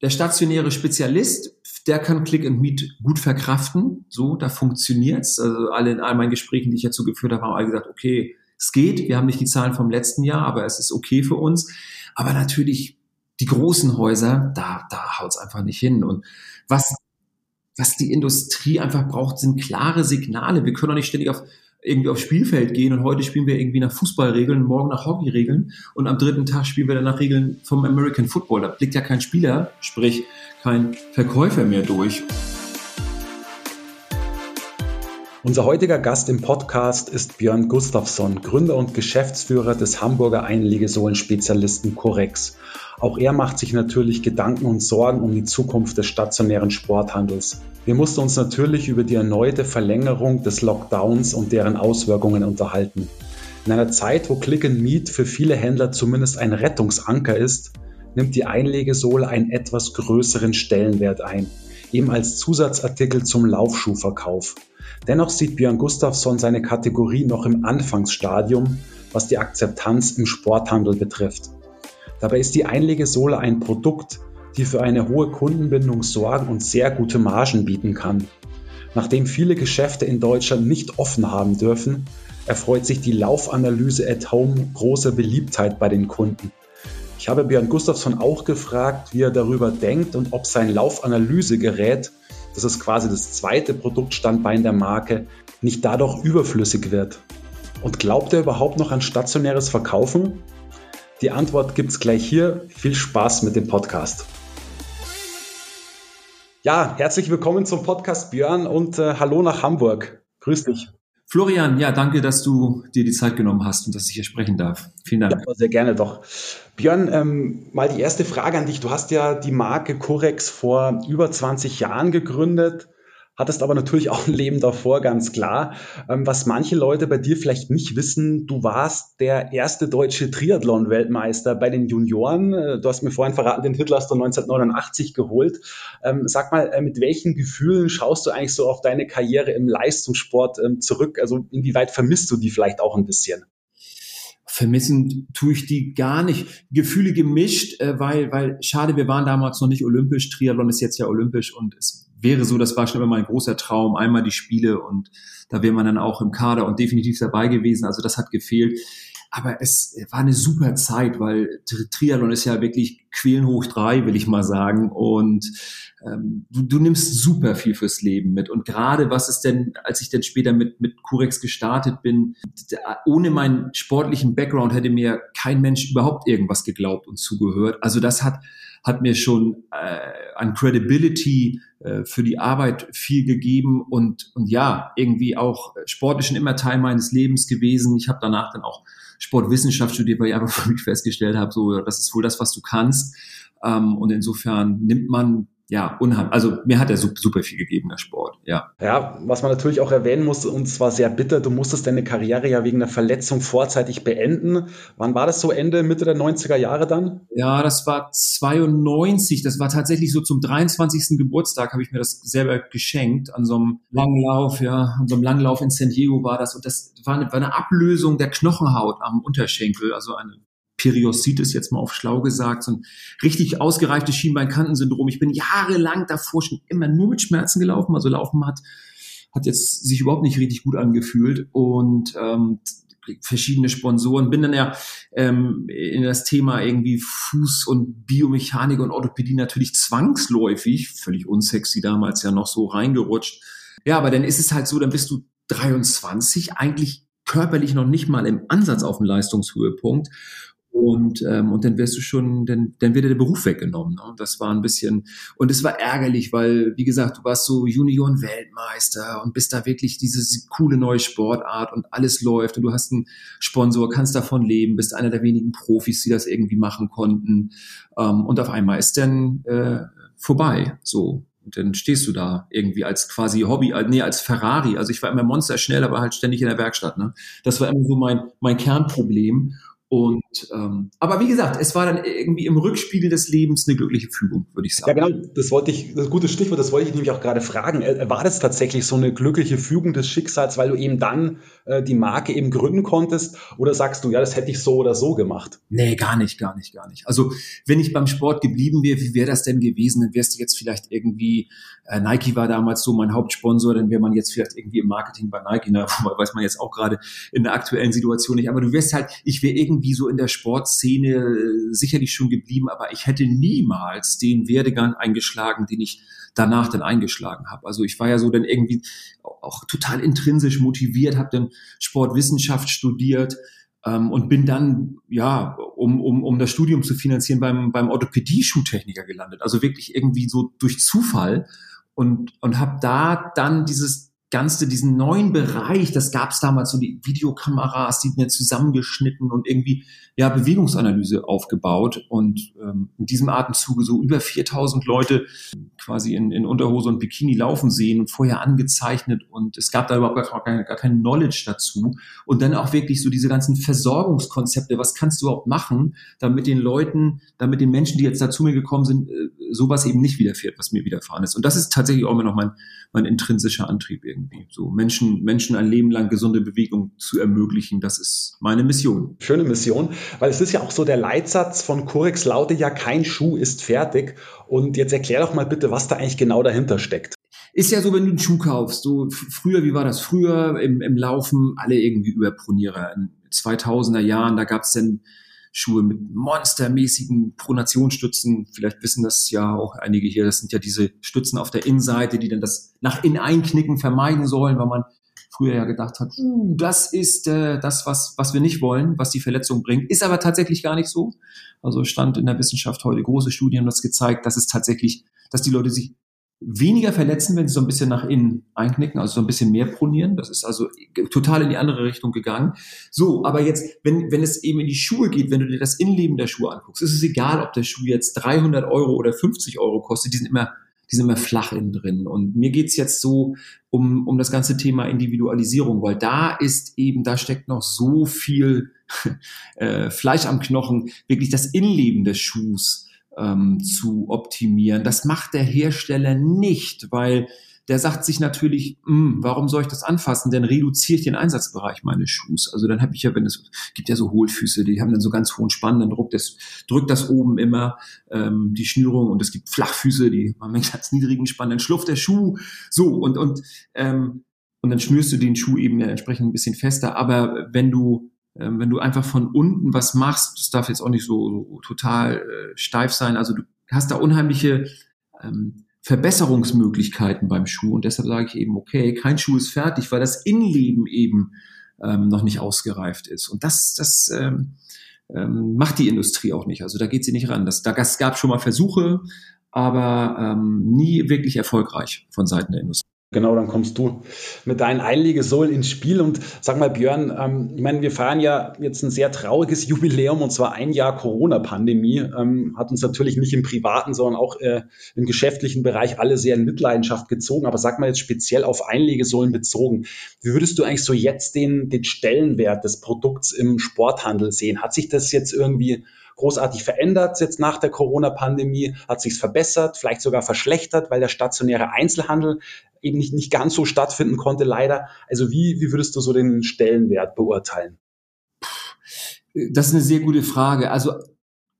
der stationäre Spezialist, der kann Click and Meet gut verkraften. So, da funktioniert's. Also alle in all meinen Gesprächen, die ich dazu geführt habe, haben alle gesagt, okay, es geht. Wir haben nicht die Zahlen vom letzten Jahr, aber es ist okay für uns. Aber natürlich die großen Häuser, da, da haut's einfach nicht hin. Und was, was die Industrie einfach braucht, sind klare Signale. Wir können doch nicht ständig auf irgendwie aufs Spielfeld gehen und heute spielen wir irgendwie nach Fußballregeln, morgen nach Hockeyregeln und am dritten Tag spielen wir dann nach Regeln vom American Football. Da blickt ja kein Spieler, sprich kein Verkäufer mehr durch. Unser heutiger Gast im Podcast ist Björn Gustafsson, Gründer und Geschäftsführer des Hamburger Einlegesohlen-Spezialisten Corex. Auch er macht sich natürlich Gedanken und Sorgen um die Zukunft des stationären Sporthandels. Wir mussten uns natürlich über die erneute Verlängerung des Lockdowns und deren Auswirkungen unterhalten. In einer Zeit, wo Click and Meet für viele Händler zumindest ein Rettungsanker ist, nimmt die Einlegesohle einen etwas größeren Stellenwert ein, eben als Zusatzartikel zum Laufschuhverkauf. Dennoch sieht Björn Gustafsson seine Kategorie noch im Anfangsstadium, was die Akzeptanz im Sporthandel betrifft. Dabei ist die Einlegesohle ein Produkt, die für eine hohe Kundenbindung sorgen und sehr gute Margen bieten kann. Nachdem viele Geschäfte in Deutschland nicht offen haben dürfen, erfreut sich die Laufanalyse at Home großer Beliebtheit bei den Kunden. Ich habe Björn Gustafsson auch gefragt, wie er darüber denkt und ob sein Laufanalysegerät, das ist quasi das zweite Produktstandbein der Marke, nicht dadurch überflüssig wird. Und glaubt er überhaupt noch an stationäres Verkaufen? Die Antwort gibt es gleich hier. Viel Spaß mit dem Podcast. Ja, herzlich willkommen zum Podcast Björn und äh, hallo nach Hamburg. Grüß dich. Florian, ja, danke, dass du dir die Zeit genommen hast und dass ich hier sprechen darf. Vielen Dank. Ja, sehr gerne doch. Björn, ähm, mal die erste Frage an dich. Du hast ja die Marke Corex vor über 20 Jahren gegründet hattest aber natürlich auch ein Leben davor, ganz klar. Ähm, was manche Leute bei dir vielleicht nicht wissen, du warst der erste deutsche Triathlon-Weltmeister bei den Junioren. Äh, du hast mir vorhin verraten, den Titel hast du 1989 geholt. Ähm, sag mal, äh, mit welchen Gefühlen schaust du eigentlich so auf deine Karriere im Leistungssport ähm, zurück? Also inwieweit vermisst du die vielleicht auch ein bisschen? Vermissen tue ich die gar nicht. Gefühle gemischt, äh, weil, weil schade, wir waren damals noch nicht olympisch. Triathlon ist jetzt ja olympisch und es wäre so, das war schon immer mein großer Traum, einmal die Spiele und da wäre man dann auch im Kader und definitiv dabei gewesen. Also das hat gefehlt. Aber es war eine super Zeit, weil Triathlon ist ja wirklich Quälen hoch drei, will ich mal sagen. Und ähm, du, du nimmst super viel fürs Leben mit. Und gerade was ist denn, als ich dann später mit, mit Curex gestartet bin, ohne meinen sportlichen Background hätte mir kein Mensch überhaupt irgendwas geglaubt und zugehört. Also das hat, hat mir schon äh, an Credibility äh, für die Arbeit viel gegeben und, und ja, irgendwie auch sportlich schon immer Teil meines Lebens gewesen. Ich habe danach dann auch Sportwissenschaft studiert, weil ich einfach für mich festgestellt habe, so das ist wohl das, was du kannst. Ähm, und insofern nimmt man ja, unheimlich. Also mir hat er super viel gegeben, der Sport, ja. Ja, was man natürlich auch erwähnen muss, und zwar sehr bitter, du musstest deine Karriere ja wegen einer Verletzung vorzeitig beenden. Wann war das so Ende, Mitte der 90er Jahre dann? Ja, das war 92. Das war tatsächlich so zum 23. Geburtstag habe ich mir das selber geschenkt. An so einem Langlauf, ja, an so einem Langlauf in San Diego war das. Und das war eine, war eine Ablösung der Knochenhaut am Unterschenkel, also eine Periositis jetzt mal auf schlau gesagt, so ein richtig ausgereiftes Schienbeinkantensyndrom. Ich bin jahrelang davor schon immer nur mit Schmerzen gelaufen, also Laufen hat hat jetzt sich überhaupt nicht richtig gut angefühlt und ähm, verschiedene Sponsoren, bin dann ja ähm, in das Thema irgendwie Fuß- und Biomechanik und Orthopädie natürlich zwangsläufig, völlig unsexy damals ja noch so reingerutscht. Ja, aber dann ist es halt so, dann bist du 23, eigentlich körperlich noch nicht mal im Ansatz auf dem Leistungshöhepunkt und, ähm, und dann wirst du schon, dann, dann wird dir der Beruf weggenommen. Ne? Und das war ein bisschen, und es war ärgerlich, weil, wie gesagt, du warst so Junioren-Weltmeister und bist da wirklich diese coole neue Sportart und alles läuft und du hast einen Sponsor, kannst davon leben, bist einer der wenigen Profis, die das irgendwie machen konnten. Ähm, und auf einmal ist dann äh, vorbei. So. Und dann stehst du da irgendwie als quasi Hobby, äh, nee, als Ferrari. Also ich war immer Monster schnell, aber halt ständig in der Werkstatt. Ne? Das war immer so mein, mein Kernproblem. Und ähm, aber wie gesagt, es war dann irgendwie im Rückspiegel des Lebens eine glückliche Fügung, würde ich sagen. Ja, genau, das wollte ich, das ist ein gutes Stichwort, das wollte ich nämlich auch gerade fragen. Äh, war das tatsächlich so eine glückliche Fügung des Schicksals, weil du eben dann äh, die Marke eben gründen konntest? Oder sagst du, ja, das hätte ich so oder so gemacht? Nee, gar nicht, gar nicht, gar nicht. Also wenn ich beim Sport geblieben wäre, wie wäre das denn gewesen? Dann wärst du jetzt vielleicht irgendwie, äh, Nike war damals so mein Hauptsponsor, dann wäre man jetzt vielleicht irgendwie im Marketing bei Nike, na, weiß man jetzt auch gerade in der aktuellen Situation nicht. Aber du wärst halt, ich wäre irgendwie irgendwie so in der Sportszene äh, sicherlich schon geblieben, aber ich hätte niemals den Werdegang eingeschlagen, den ich danach dann eingeschlagen habe. Also ich war ja so dann irgendwie auch total intrinsisch motiviert, habe dann Sportwissenschaft studiert ähm, und bin dann, ja, um, um, um das Studium zu finanzieren, beim, beim Orthopädie-Schuhtechniker gelandet. Also wirklich irgendwie so durch Zufall und, und habe da dann dieses ganze, diesen neuen Bereich, das gab es damals so die Videokameras, die mir zusammengeschnitten und irgendwie ja Bewegungsanalyse aufgebaut und ähm, in diesem Atemzuge so über 4000 Leute quasi in, in Unterhose und Bikini laufen sehen und vorher angezeichnet und es gab da überhaupt gar, gar, gar kein Knowledge dazu. Und dann auch wirklich so diese ganzen Versorgungskonzepte, was kannst du überhaupt machen, damit den Leuten, damit den Menschen, die jetzt da zu mir gekommen sind, äh, sowas eben nicht widerfährt, was mir widerfahren ist. Und das ist tatsächlich auch immer noch mein, mein intrinsischer Antrieb irgendwie irgendwie. So Menschen, Menschen ein Leben lang gesunde Bewegung zu ermöglichen, das ist meine Mission. Schöne Mission, weil es ist ja auch so, der Leitsatz von Corex lautet ja, kein Schuh ist fertig. Und jetzt erklär doch mal bitte, was da eigentlich genau dahinter steckt. Ist ja so, wenn du einen Schuh kaufst, so früher, wie war das früher im, im Laufen, alle irgendwie Überpronierer. In 2000er Jahren, da gab es dann Schuhe mit monstermäßigen Pronationsstützen. Vielleicht wissen das ja auch einige hier. Das sind ja diese Stützen auf der Innenseite, die dann das nach innen einknicken vermeiden sollen, weil man früher ja gedacht hat, uh, das ist äh, das, was, was wir nicht wollen, was die Verletzung bringt. Ist aber tatsächlich gar nicht so. Also stand in der Wissenschaft heute große Studien das gezeigt, dass es tatsächlich, dass die Leute sich weniger verletzen, wenn sie so ein bisschen nach innen einknicken, also so ein bisschen mehr pronieren. Das ist also total in die andere Richtung gegangen. So, aber jetzt, wenn, wenn es eben in die Schuhe geht, wenn du dir das Innenleben der Schuhe anguckst, ist es egal, ob der Schuh jetzt 300 Euro oder 50 Euro kostet, die sind immer, die sind immer flach innen drin. Und mir geht's jetzt so um, um das ganze Thema Individualisierung, weil da ist eben, da steckt noch so viel äh, Fleisch am Knochen, wirklich das Innenleben des Schuhs ähm, zu optimieren. Das macht der Hersteller nicht, weil der sagt sich natürlich, hm, warum soll ich das anfassen? Denn reduziere ich den Einsatzbereich meines Schuhs. Also dann habe ich ja, wenn es gibt ja so Hohlfüße, die haben dann so ganz hohen Spann, dann drückt das, drückt das oben immer ähm, die Schnürung und es gibt Flachfüße, die haben einen ganz niedrigen Spann, dann schlufft der Schuh. So und und ähm, und dann schnürst du den Schuh eben entsprechend ein bisschen fester. Aber wenn du ähm, wenn du einfach von unten was machst, das darf jetzt auch nicht so, so total äh, steif sein, also du hast da unheimliche ähm, Verbesserungsmöglichkeiten beim Schuh und deshalb sage ich eben, okay, kein Schuh ist fertig, weil das Innenleben eben ähm, noch nicht ausgereift ist. Und das, das ähm, ähm, macht die Industrie auch nicht. Also da geht sie nicht ran. Das, da, gab schon mal Versuche, aber ähm, nie wirklich erfolgreich von Seiten der Industrie. Genau, dann kommst du mit deinen Einlegesäulen ins Spiel. Und sag mal, Björn, ähm, ich meine, wir feiern ja jetzt ein sehr trauriges Jubiläum und zwar ein Jahr Corona-Pandemie. Ähm, hat uns natürlich nicht im privaten, sondern auch äh, im geschäftlichen Bereich alle sehr in Mitleidenschaft gezogen. Aber sag mal jetzt speziell auf Einlegesäulen bezogen. Wie würdest du eigentlich so jetzt den, den Stellenwert des Produkts im Sporthandel sehen? Hat sich das jetzt irgendwie großartig verändert jetzt nach der Corona-Pandemie? Hat sich verbessert, vielleicht sogar verschlechtert, weil der stationäre Einzelhandel eben nicht, nicht ganz so stattfinden konnte, leider. Also wie, wie würdest du so den Stellenwert beurteilen? Das ist eine sehr gute Frage. Also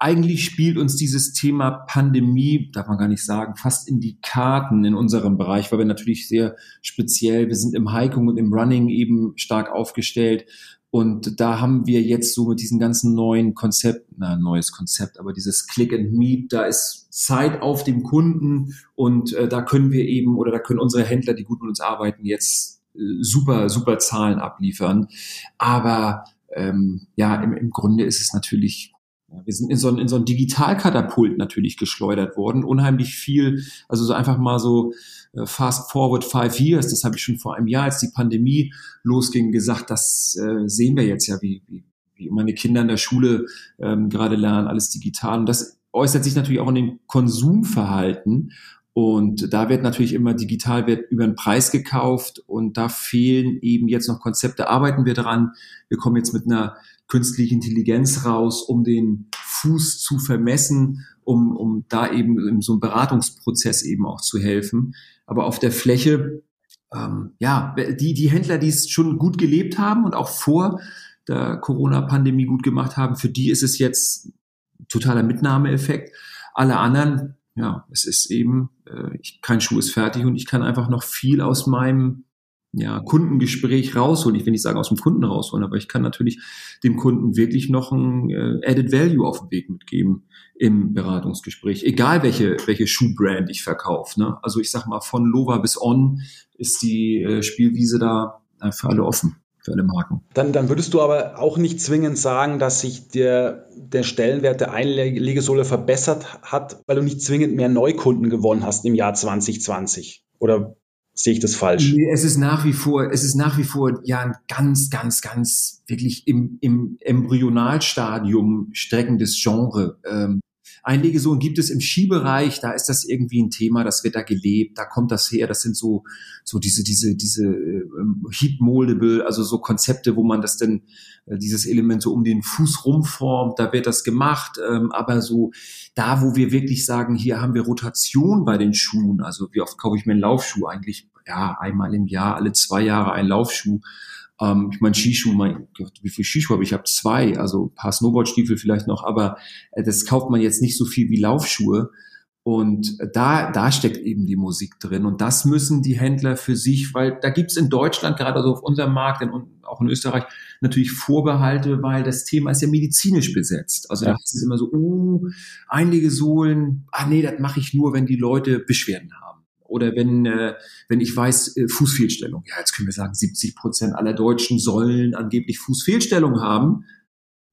eigentlich spielt uns dieses Thema Pandemie, darf man gar nicht sagen, fast in die Karten in unserem Bereich, weil wir natürlich sehr speziell, wir sind im Hiking und im Running eben stark aufgestellt. Und da haben wir jetzt so mit diesem ganzen neuen Konzept, na, neues Konzept, aber dieses Click and Meet, da ist Zeit auf dem Kunden und äh, da können wir eben oder da können unsere Händler, die gut mit uns arbeiten, jetzt äh, super, super Zahlen abliefern. Aber ähm, ja, im, im Grunde ist es natürlich wir sind in so, ein, in so ein Digitalkatapult natürlich geschleudert worden. Unheimlich viel, also so einfach mal so äh, fast forward five years, das habe ich schon vor einem Jahr, als die Pandemie losging, gesagt, das äh, sehen wir jetzt ja, wie, wie, wie meine Kinder in der Schule ähm, gerade lernen, alles digital. Und das äußert sich natürlich auch in dem Konsumverhalten. Und da wird natürlich immer digital wird über den Preis gekauft und da fehlen eben jetzt noch Konzepte. Arbeiten wir dran. Wir kommen jetzt mit einer künstlichen Intelligenz raus, um den Fuß zu vermessen, um, um da eben in so einem Beratungsprozess eben auch zu helfen. Aber auf der Fläche, ähm, ja, die, die Händler, die es schon gut gelebt haben und auch vor der Corona-Pandemie gut gemacht haben, für die ist es jetzt totaler Mitnahmeeffekt. Alle anderen, ja, es ist eben, äh, ich, kein Schuh ist fertig und ich kann einfach noch viel aus meinem ja, Kundengespräch rausholen. Ich will nicht sagen aus dem Kunden rausholen, aber ich kann natürlich dem Kunden wirklich noch ein äh, Added Value auf den Weg mitgeben im Beratungsgespräch. Egal welche, welche Schuhbrand ich verkaufe. Ne? Also ich sag mal, von Lova bis On ist die äh, Spielwiese da äh, für alle offen für alle Marken. Dann, dann würdest du aber auch nicht zwingend sagen, dass sich der, der Stellenwert der Einlegesohle verbessert hat, weil du nicht zwingend mehr Neukunden gewonnen hast im Jahr 2020. Oder sehe ich das falsch? Nee, es ist nach wie vor, es ist nach wie vor ja ein ganz, ganz, ganz wirklich im, im Embryonalstadium streckendes Genre. Ähm, Einlegesohlen gibt es im Skibereich, da ist das irgendwie ein Thema, das wird da gelebt, da kommt das her, das sind so, so diese, diese, diese ähm, Heat Moldable, also so Konzepte, wo man das denn, äh, dieses Element so um den Fuß rumformt, da wird das gemacht, ähm, aber so da, wo wir wirklich sagen, hier haben wir Rotation bei den Schuhen, also wie oft kaufe ich mir einen Laufschuh? Eigentlich, ja, einmal im Jahr, alle zwei Jahre ein Laufschuh, ähm, ich meine, Skischuh, mein Gott, wie viel Skischuhe habe ich? Ich habe zwei, also ein paar Snowboardstiefel vielleicht noch, aber äh, das kauft man jetzt nicht so viel wie Laufschuhe. Und da, da steckt eben die Musik drin. Und das müssen die Händler für sich, weil da gibt's in Deutschland, gerade so auf unserem Markt und auch in Österreich, natürlich Vorbehalte, weil das Thema ist ja medizinisch besetzt. Also ja. da ist es immer so, uh, Einlegesohlen, ah nee, das mache ich nur, wenn die Leute Beschwerden haben. Oder wenn, äh, wenn ich weiß, äh, Fußfehlstellung. Ja, jetzt können wir sagen, 70 Prozent aller Deutschen sollen angeblich Fußfehlstellung haben.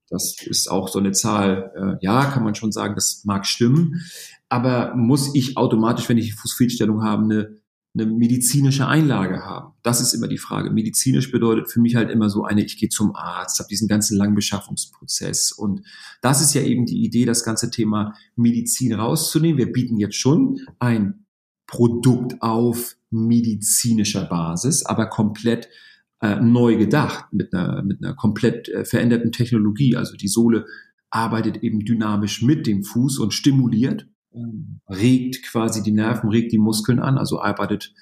Das ist auch so eine Zahl, äh, ja, kann man schon sagen, das mag stimmen. Aber muss ich automatisch, wenn ich Fußfehlstellung habe, eine, eine medizinische Einlage haben? Das ist immer die Frage. Medizinisch bedeutet für mich halt immer so eine, ich gehe zum Arzt, habe diesen ganzen langen Beschaffungsprozess. Und das ist ja eben die Idee, das ganze Thema Medizin rauszunehmen. Wir bieten jetzt schon ein Produkt auf medizinischer Basis, aber komplett äh, neu gedacht, mit einer, mit einer komplett äh, veränderten Technologie. Also die Sohle arbeitet eben dynamisch mit dem Fuß und stimuliert, regt quasi die Nerven, regt die Muskeln an, also arbeitet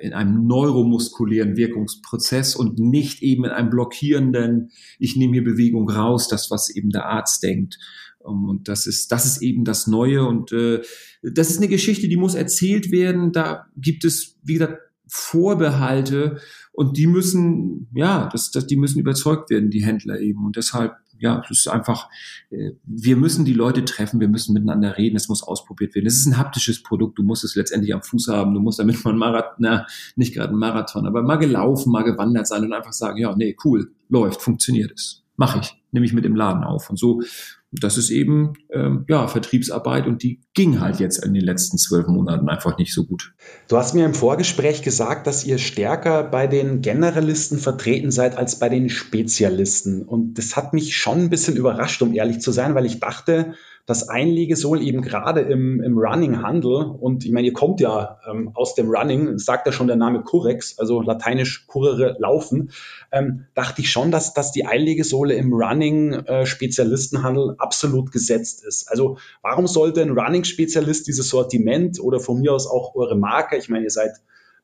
in einem neuromuskulären Wirkungsprozess und nicht eben in einem blockierenden, ich nehme hier Bewegung raus, das, was eben der Arzt denkt. Ähm, und das ist, das ist eben das Neue. Und äh, das ist eine Geschichte, die muss erzählt werden. Da gibt es, wie gesagt, Vorbehalte und die müssen, ja, das, das, die müssen überzeugt werden, die Händler eben. Und deshalb, ja, es ist einfach, äh, wir müssen die Leute treffen, wir müssen miteinander reden, es muss ausprobiert werden. Es ist ein haptisches Produkt, du musst es letztendlich am Fuß haben, du musst damit mal ein Marathon, na, nicht gerade ein Marathon, aber mal gelaufen, mal gewandert sein und einfach sagen, ja, nee, cool, läuft, funktioniert es. Mache ich, nehme ich mit im Laden auf. Und so das ist eben ähm, ja Vertriebsarbeit und die ging halt jetzt in den letzten zwölf Monaten einfach nicht so gut. Du hast mir im Vorgespräch gesagt, dass ihr stärker bei den Generalisten vertreten seid als bei den Spezialisten. Und das hat mich schon ein bisschen überrascht, um ehrlich zu sein, weil ich dachte, das Einlegesohl eben gerade im, im Running-Handel, und ich meine, ihr kommt ja ähm, aus dem Running, sagt ja schon der Name Curex, also lateinisch curere, laufen, ähm, dachte ich schon, dass, dass die Einlegesohle im Running-Spezialistenhandel äh, absolut gesetzt ist. Also warum sollte ein Running-Spezialist dieses Sortiment oder von mir aus auch eure Marke, ich meine, ihr seid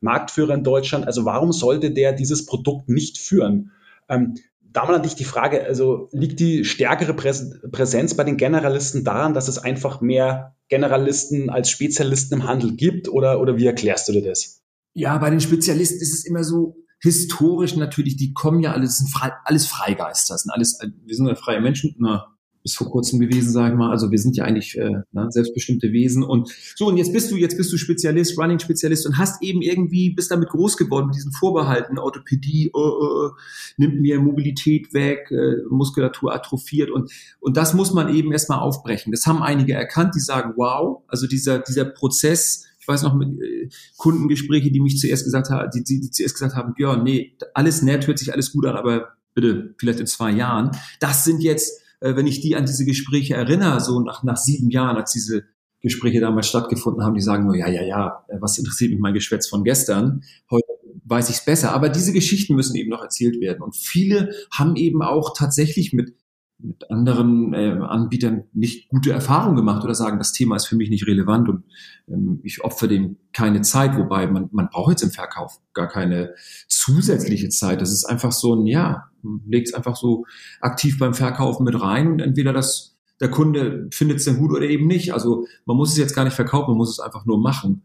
Marktführer in Deutschland, also warum sollte der dieses Produkt nicht führen? Ähm, da mal an dich die Frage, also liegt die stärkere Präsenz bei den Generalisten daran, dass es einfach mehr Generalisten als Spezialisten im Handel gibt oder, oder wie erklärst du dir das? Ja, bei den Spezialisten ist es immer so, historisch natürlich, die kommen ja alles, sind frei, alles Freigeister, sind alles, wir sind ja freie Menschen, na, bis vor kurzem gewesen, sage ich mal. Also wir sind ja eigentlich äh, ne, selbstbestimmte Wesen. Und so, und jetzt bist du, jetzt bist du Spezialist, Running-Spezialist und hast eben irgendwie, bist damit groß geworden mit diesen Vorbehalten, Orthopädie, äh, äh, nimmt mir Mobilität weg, äh, Muskulatur atrophiert und, und das muss man eben erstmal aufbrechen. Das haben einige erkannt, die sagen, wow, also dieser, dieser Prozess, ich weiß noch mit äh, Kundengespräche, die mich zuerst gesagt haben, die, die, die zuerst gesagt haben, ja, nee, alles nett, hört sich alles gut an, aber bitte, vielleicht in zwei Jahren. Das sind jetzt äh, wenn ich die an diese Gespräche erinnere, so nach, nach sieben Jahren, als diese Gespräche damals stattgefunden haben, die sagen nur, ja, ja, ja, was interessiert mich mein Geschwätz von gestern? Heute weiß ich es besser. Aber diese Geschichten müssen eben noch erzählt werden. Und viele haben eben auch tatsächlich mit mit anderen äh, Anbietern nicht gute Erfahrungen gemacht oder sagen, das Thema ist für mich nicht relevant und ähm, ich opfere dem keine Zeit, wobei man, man braucht jetzt im Verkauf gar keine zusätzliche Zeit. Das ist einfach so ein, ja, legt es einfach so aktiv beim Verkaufen mit rein und entweder das der Kunde findet es dann gut oder eben nicht. Also man muss es jetzt gar nicht verkaufen, man muss es einfach nur machen.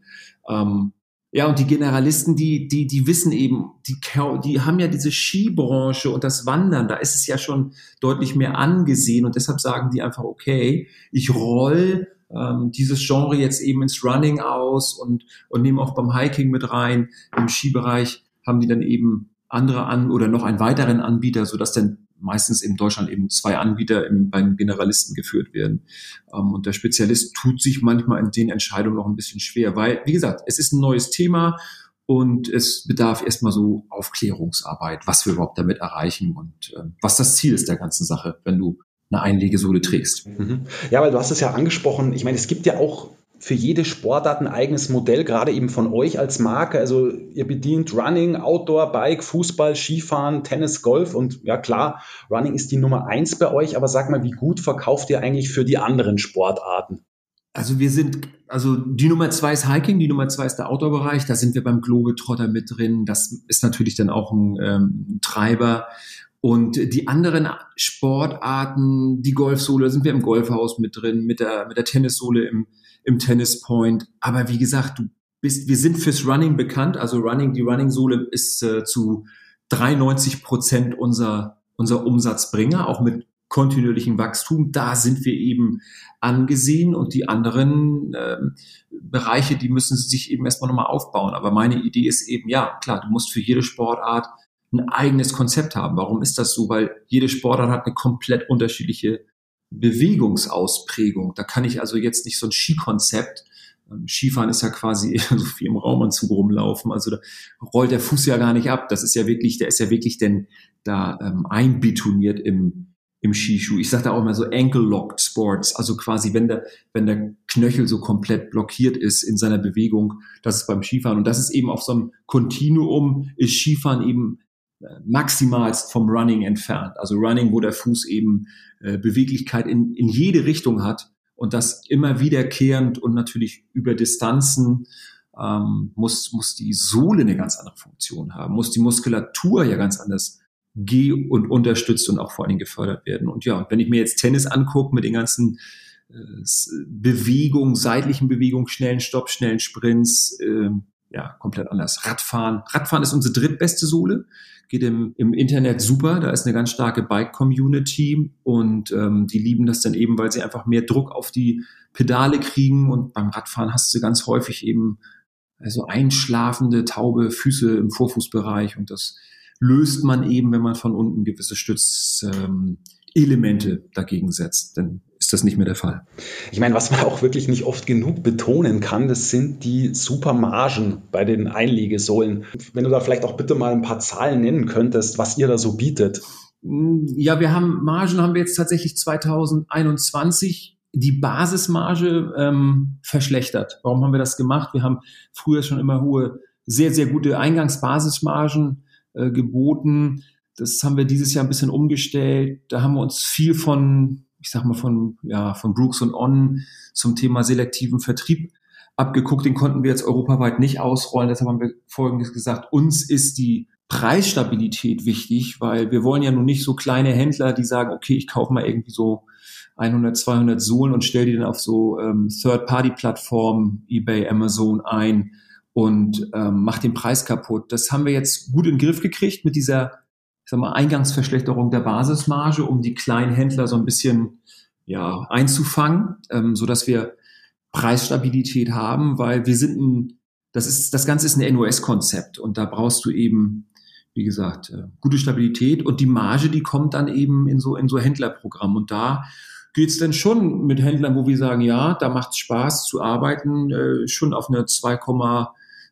Ähm, ja, und die Generalisten, die, die, die wissen eben, die, die haben ja diese Skibranche und das Wandern, da ist es ja schon deutlich mehr angesehen und deshalb sagen die einfach, okay, ich roll ähm, dieses Genre jetzt eben ins Running aus und, und nehme auch beim Hiking mit rein. Im Skibereich haben die dann eben andere an oder noch einen weiteren Anbieter, sodass dann meistens in Deutschland eben zwei Anbieter im, beim Generalisten geführt werden. Ähm, und der Spezialist tut sich manchmal in den Entscheidungen noch ein bisschen schwer, weil, wie gesagt, es ist ein neues Thema und es bedarf erstmal so Aufklärungsarbeit, was wir überhaupt damit erreichen und äh, was das Ziel ist der ganzen Sache, wenn du eine Einlegesohle trägst. Mhm. Ja, weil du hast es ja angesprochen. Ich meine, es gibt ja auch für jede Sportart ein eigenes Modell, gerade eben von euch als Marke. Also ihr bedient Running, Outdoor, Bike, Fußball, Skifahren, Tennis, Golf und ja klar, Running ist die Nummer eins bei euch, aber sag mal, wie gut verkauft ihr eigentlich für die anderen Sportarten? Also wir sind, also die Nummer zwei ist Hiking, die Nummer zwei ist der Outdoor-Bereich, da sind wir beim Globetrotter mit drin. Das ist natürlich dann auch ein ähm, Treiber. Und die anderen Sportarten, die Golfsohle, sind wir im Golfhaus mit drin, mit der, mit der Tennissohle im, im Tennis Point. Aber wie gesagt, du bist, wir sind fürs Running bekannt. Also Running, die Running-Sohle ist äh, zu 93 Prozent unser, unser Umsatzbringer, auch mit kontinuierlichem Wachstum. Da sind wir eben angesehen und die anderen äh, Bereiche, die müssen sich eben erstmal nochmal aufbauen. Aber meine Idee ist eben, ja, klar, du musst für jede Sportart ein eigenes Konzept haben. Warum ist das so? Weil jede Sportart hat eine komplett unterschiedliche Bewegungsausprägung. Da kann ich also jetzt nicht so ein Skikonzept, ähm, Skifahren ist ja quasi so viel im Raumanzug rumlaufen, also da rollt der Fuß ja gar nicht ab. Das ist ja wirklich, der ist ja wirklich denn da ähm, einbetoniert im, im Skischuh. Ich sage da auch immer so Ankle-Locked Sports, also quasi, wenn der, wenn der Knöchel so komplett blockiert ist in seiner Bewegung, das ist beim Skifahren. Und das ist eben auf so einem Kontinuum, ist Skifahren eben maximalst vom Running entfernt. Also Running, wo der Fuß eben äh, Beweglichkeit in, in jede Richtung hat und das immer wiederkehrend und natürlich über Distanzen ähm, muss, muss die Sohle eine ganz andere Funktion haben, muss die Muskulatur ja ganz anders geh- und unterstützt und auch vor allen Dingen gefördert werden. Und ja, wenn ich mir jetzt Tennis angucke mit den ganzen äh, Bewegungen, seitlichen Bewegungen, schnellen Stopp, schnellen Sprints, äh, ja, komplett anders. Radfahren. Radfahren ist unsere drittbeste Sohle geht im, im Internet super. Da ist eine ganz starke Bike-Community und ähm, die lieben das dann eben, weil sie einfach mehr Druck auf die Pedale kriegen. Und beim Radfahren hast du ganz häufig eben also einschlafende, taube Füße im Vorfußbereich und das löst man eben, wenn man von unten gewisse Stützelemente ähm, dagegen setzt. Denn das nicht mehr der Fall. Ich meine, was man auch wirklich nicht oft genug betonen kann, das sind die Supermargen bei den Einlegesohlen. Wenn du da vielleicht auch bitte mal ein paar Zahlen nennen könntest, was ihr da so bietet. Ja, wir haben Margen haben wir jetzt tatsächlich 2021 die Basismarge ähm, verschlechtert. Warum haben wir das gemacht? Wir haben früher schon immer hohe, sehr, sehr gute Eingangsbasismargen äh, geboten. Das haben wir dieses Jahr ein bisschen umgestellt. Da haben wir uns viel von ich sag mal, von, ja, von Brooks und On zum Thema selektiven Vertrieb abgeguckt. Den konnten wir jetzt europaweit nicht ausrollen. Deshalb haben wir Folgendes gesagt. Uns ist die Preisstabilität wichtig, weil wir wollen ja nun nicht so kleine Händler, die sagen, okay, ich kaufe mal irgendwie so 100, 200 Sohlen und stelle die dann auf so ähm, Third-Party-Plattformen, eBay, Amazon ein und ähm, macht den Preis kaputt. Das haben wir jetzt gut in den Griff gekriegt mit dieser ich sag mal, Eingangsverschlechterung der Basismarge, um die kleinen Händler so ein bisschen ja, einzufangen, ähm, so dass wir Preisstabilität haben, weil wir sind ein, das ist, das Ganze ist ein NOS-Konzept und da brauchst du eben, wie gesagt, äh, gute Stabilität und die Marge, die kommt dann eben in so, in so Händlerprogramm und da geht's dann schon mit Händlern, wo wir sagen, ja, da macht's Spaß zu arbeiten, äh, schon auf eine 2,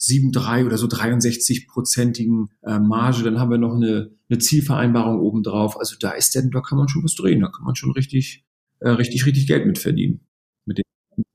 7,3 oder so 63-prozentigen äh, Marge. Dann haben wir noch eine, eine Zielvereinbarung obendrauf. Also da ist denn, da kann man schon was drehen, da kann man schon richtig, äh, richtig, richtig Geld mit verdienen. Mit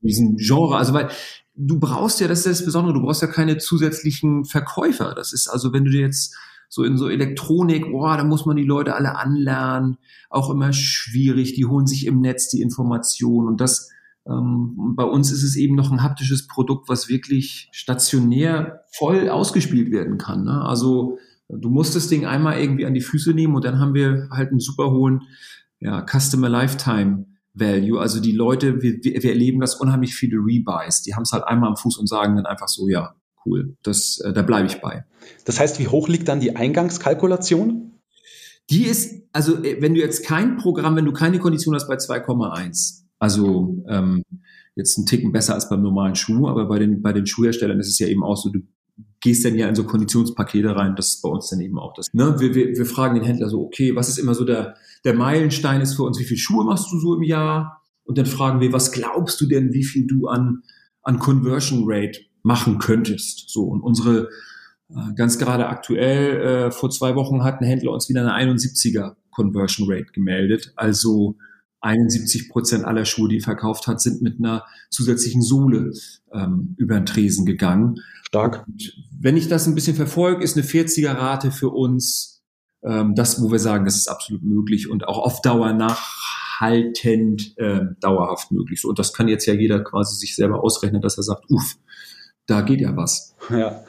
diesen Genre. Also weil du brauchst ja, das ist das Besondere, du brauchst ja keine zusätzlichen Verkäufer. Das ist also, wenn du dir jetzt so in so Elektronik, boah, da muss man die Leute alle anlernen, auch immer schwierig, die holen sich im Netz die Informationen und das bei uns ist es eben noch ein haptisches Produkt, was wirklich stationär voll ausgespielt werden kann. Ne? Also du musst das Ding einmal irgendwie an die Füße nehmen und dann haben wir halt einen super hohen ja, Customer Lifetime Value. Also die Leute, wir, wir erleben das unheimlich viele Rebuys. Die haben es halt einmal am Fuß und sagen dann einfach so, ja, cool, das, äh, da bleibe ich bei. Das heißt, wie hoch liegt dann die Eingangskalkulation? Die ist, also äh, wenn du jetzt kein Programm, wenn du keine Kondition hast bei 2,1, also ähm, jetzt einen Ticken besser als beim normalen Schuh, aber bei den, bei den Schuhherstellern ist es ja eben auch so, du gehst dann ja in so Konditionspakete rein, das ist bei uns dann eben auch das. Ne? Wir, wir, wir fragen den Händler so, okay, was ist immer so der, der Meilenstein ist für uns, wie viele Schuhe machst du so im Jahr? Und dann fragen wir, was glaubst du denn, wie viel du an, an Conversion Rate machen könntest? So, und unsere, äh, ganz gerade aktuell, äh, vor zwei Wochen hat ein Händler uns wieder eine 71er Conversion Rate gemeldet. Also 71 Prozent aller Schuhe, die er verkauft hat, sind mit einer zusätzlichen Sohle ähm, über den Tresen gegangen. Stark. Und wenn ich das ein bisschen verfolge, ist eine 40er Rate für uns ähm, das, wo wir sagen, das ist absolut möglich und auch auf Dauer nachhaltend äh, dauerhaft möglich. So, und das kann jetzt ja jeder quasi sich selber ausrechnen, dass er sagt, uff, da geht ja was. Ja.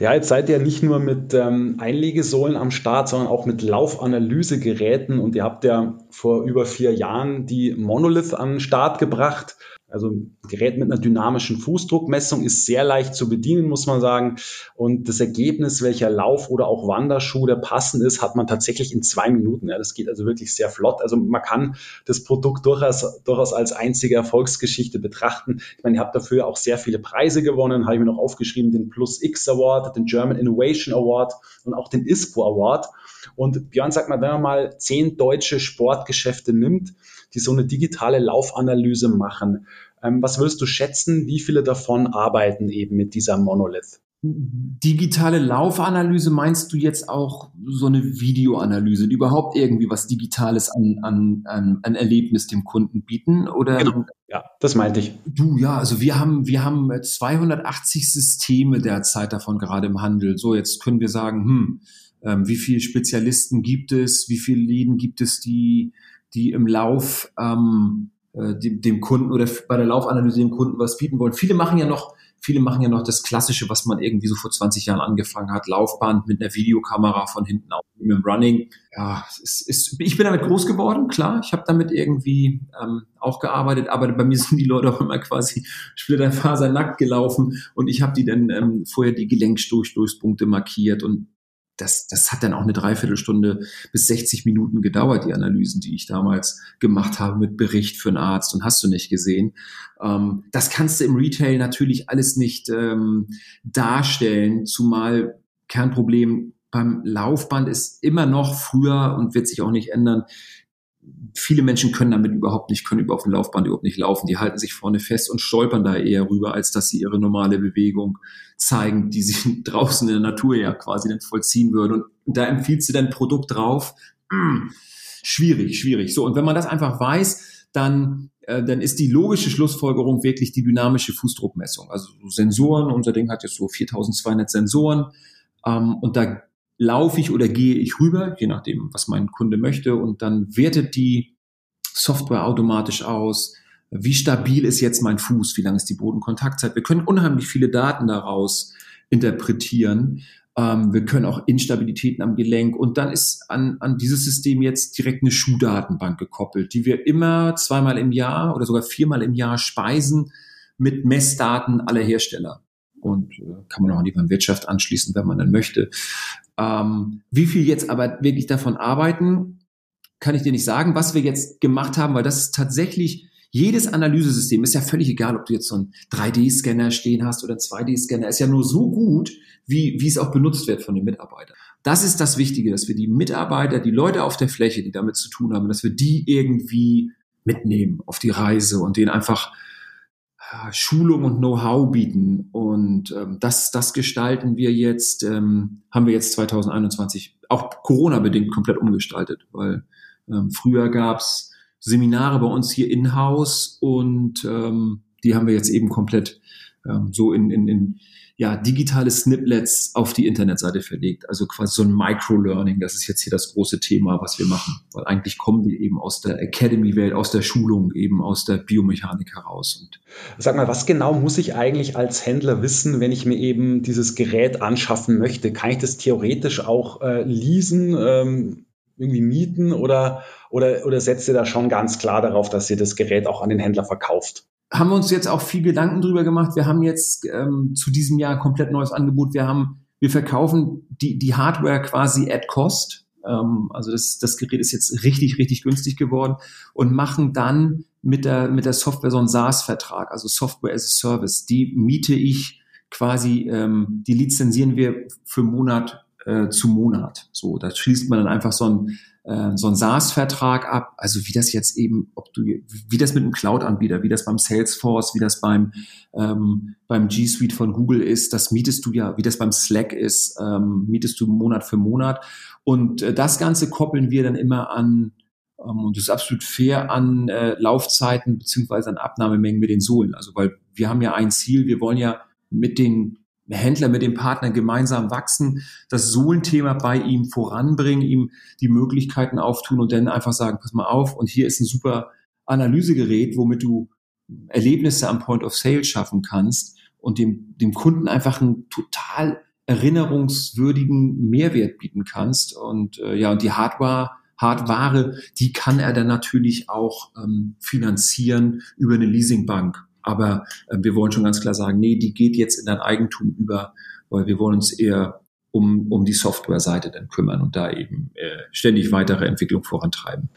Ja, jetzt seid ihr nicht nur mit ähm, Einlegesohlen am Start, sondern auch mit Laufanalysegeräten und ihr habt ja vor über vier Jahren die Monolith an den Start gebracht. Also ein Gerät mit einer dynamischen Fußdruckmessung ist sehr leicht zu bedienen, muss man sagen. Und das Ergebnis, welcher Lauf- oder auch Wanderschuh der passend ist, hat man tatsächlich in zwei Minuten. Ja, das geht also wirklich sehr flott. Also man kann das Produkt durchaus, durchaus als einzige Erfolgsgeschichte betrachten. Ich meine, ihr habt dafür auch sehr viele Preise gewonnen, habe ich mir noch aufgeschrieben, den Plus X Award, den German Innovation Award und auch den ISPO Award. Und Björn, sag mal, wenn man mal zehn deutsche Sportgeschäfte nimmt, die so eine digitale Laufanalyse machen. Ähm, was würdest du schätzen, wie viele davon arbeiten eben mit dieser Monolith? Digitale Laufanalyse meinst du jetzt auch so eine Videoanalyse, die überhaupt irgendwie was Digitales an, an, an, an Erlebnis dem Kunden bieten? Oder? Genau. Ja, das meinte ich. Du, ja, also wir haben, wir haben 280 Systeme derzeit davon gerade im Handel. So, jetzt können wir sagen, hm, ähm, wie viele Spezialisten gibt es, wie viele Läden gibt es, die die im Lauf ähm, äh, dem, dem Kunden oder bei der Laufanalyse dem Kunden was bieten wollen. Viele machen ja noch, viele machen ja noch das Klassische, was man irgendwie so vor 20 Jahren angefangen hat, Laufband mit einer Videokamera von hinten auf mit dem Running. Ja, es ist, ich bin damit groß geworden, klar. Ich habe damit irgendwie ähm, auch gearbeitet, aber bei mir sind die Leute auch immer quasi splitterfasernackt gelaufen und ich habe die dann ähm, vorher die Gelenkstoßpunkte markiert und das, das hat dann auch eine Dreiviertelstunde bis 60 Minuten gedauert, die Analysen, die ich damals gemacht habe mit Bericht für einen Arzt und hast du nicht gesehen. Ähm, das kannst du im Retail natürlich alles nicht ähm, darstellen, zumal Kernproblem beim Laufband ist immer noch früher und wird sich auch nicht ändern viele Menschen können damit überhaupt nicht, können auf dem Laufband überhaupt nicht laufen. Die halten sich vorne fest und stolpern da eher rüber, als dass sie ihre normale Bewegung zeigen, die sie draußen in der Natur ja quasi dann vollziehen würden. Und da empfiehlst du dein Produkt drauf. Hm, schwierig, schwierig. So, und wenn man das einfach weiß, dann, äh, dann ist die logische Schlussfolgerung wirklich die dynamische Fußdruckmessung. Also Sensoren, unser Ding hat jetzt so 4200 Sensoren. Ähm, und da laufe ich oder gehe ich rüber, je nachdem, was mein Kunde möchte, und dann wertet die Software automatisch aus, wie stabil ist jetzt mein Fuß, wie lang ist die Bodenkontaktzeit. Wir können unheimlich viele Daten daraus interpretieren. Ähm, wir können auch Instabilitäten am Gelenk und dann ist an, an dieses System jetzt direkt eine Schuhdatenbank gekoppelt, die wir immer zweimal im Jahr oder sogar viermal im Jahr speisen mit Messdaten aller Hersteller und äh, kann man auch an die Wirtschaft anschließen, wenn man dann möchte. Ähm, wie viel jetzt aber wirklich davon arbeiten, kann ich dir nicht sagen, was wir jetzt gemacht haben, weil das ist tatsächlich jedes Analysesystem ist ja völlig egal, ob du jetzt so einen 3D-Scanner stehen hast oder einen 2D-Scanner, ist ja nur so gut, wie, wie es auch benutzt wird von den Mitarbeitern. Das ist das Wichtige, dass wir die Mitarbeiter, die Leute auf der Fläche, die damit zu tun haben, dass wir die irgendwie mitnehmen auf die Reise und denen einfach Schulung und Know-how bieten. Und ähm, das, das gestalten wir jetzt, ähm, haben wir jetzt 2021 auch Corona-bedingt komplett umgestaltet, weil ähm, früher gab's Seminare bei uns hier in-house und ähm, die haben wir jetzt eben komplett ähm, so in, in, in ja, digitale Snippets auf die Internetseite verlegt. Also quasi so ein Microlearning. Das ist jetzt hier das große Thema, was wir machen. Weil eigentlich kommen wir eben aus der Academy-Welt, aus der Schulung, eben aus der Biomechanik heraus. Und Sag mal, was genau muss ich eigentlich als Händler wissen, wenn ich mir eben dieses Gerät anschaffen möchte? Kann ich das theoretisch auch äh, leasen, ähm, irgendwie mieten oder, oder, oder setzt ihr da schon ganz klar darauf, dass ihr das Gerät auch an den Händler verkauft? Haben wir uns jetzt auch viel Gedanken drüber gemacht. Wir haben jetzt ähm, zu diesem Jahr komplett neues Angebot. Wir haben, wir verkaufen die, die Hardware quasi at cost. Ähm, also das, das Gerät ist jetzt richtig, richtig günstig geworden und machen dann mit der, mit der Software so einen SaaS-Vertrag, also Software as a Service. Die miete ich quasi, ähm, die lizenzieren wir für Monat äh, zu Monat. So, da schließt man dann einfach so ein äh, so ein SaaS-Vertrag ab, also wie das jetzt eben, ob du, wie das mit einem Cloud-Anbieter, wie das beim Salesforce, wie das beim, ähm, beim G Suite von Google ist, das mietest du ja, wie das beim Slack ist, ähm, mietest du Monat für Monat. Und äh, das Ganze koppeln wir dann immer an, ähm, und das ist absolut fair an äh, Laufzeiten beziehungsweise an Abnahmemengen mit den Sohlen. Also weil wir haben ja ein Ziel, wir wollen ja mit den Händler mit dem Partner gemeinsam wachsen, das Sohlenthema bei ihm voranbringen, ihm die Möglichkeiten auftun und dann einfach sagen, pass mal auf, und hier ist ein super Analysegerät, womit du Erlebnisse am Point of Sale schaffen kannst und dem, dem Kunden einfach einen total erinnerungswürdigen Mehrwert bieten kannst. Und äh, ja, und die Hardware, Hardware, die kann er dann natürlich auch ähm, finanzieren über eine Leasingbank. Aber äh, wir wollen schon ganz klar sagen, nee, die geht jetzt in dein Eigentum über, weil wir wollen uns eher um, um die Software-Seite dann kümmern und da eben äh, ständig weitere Entwicklung vorantreiben.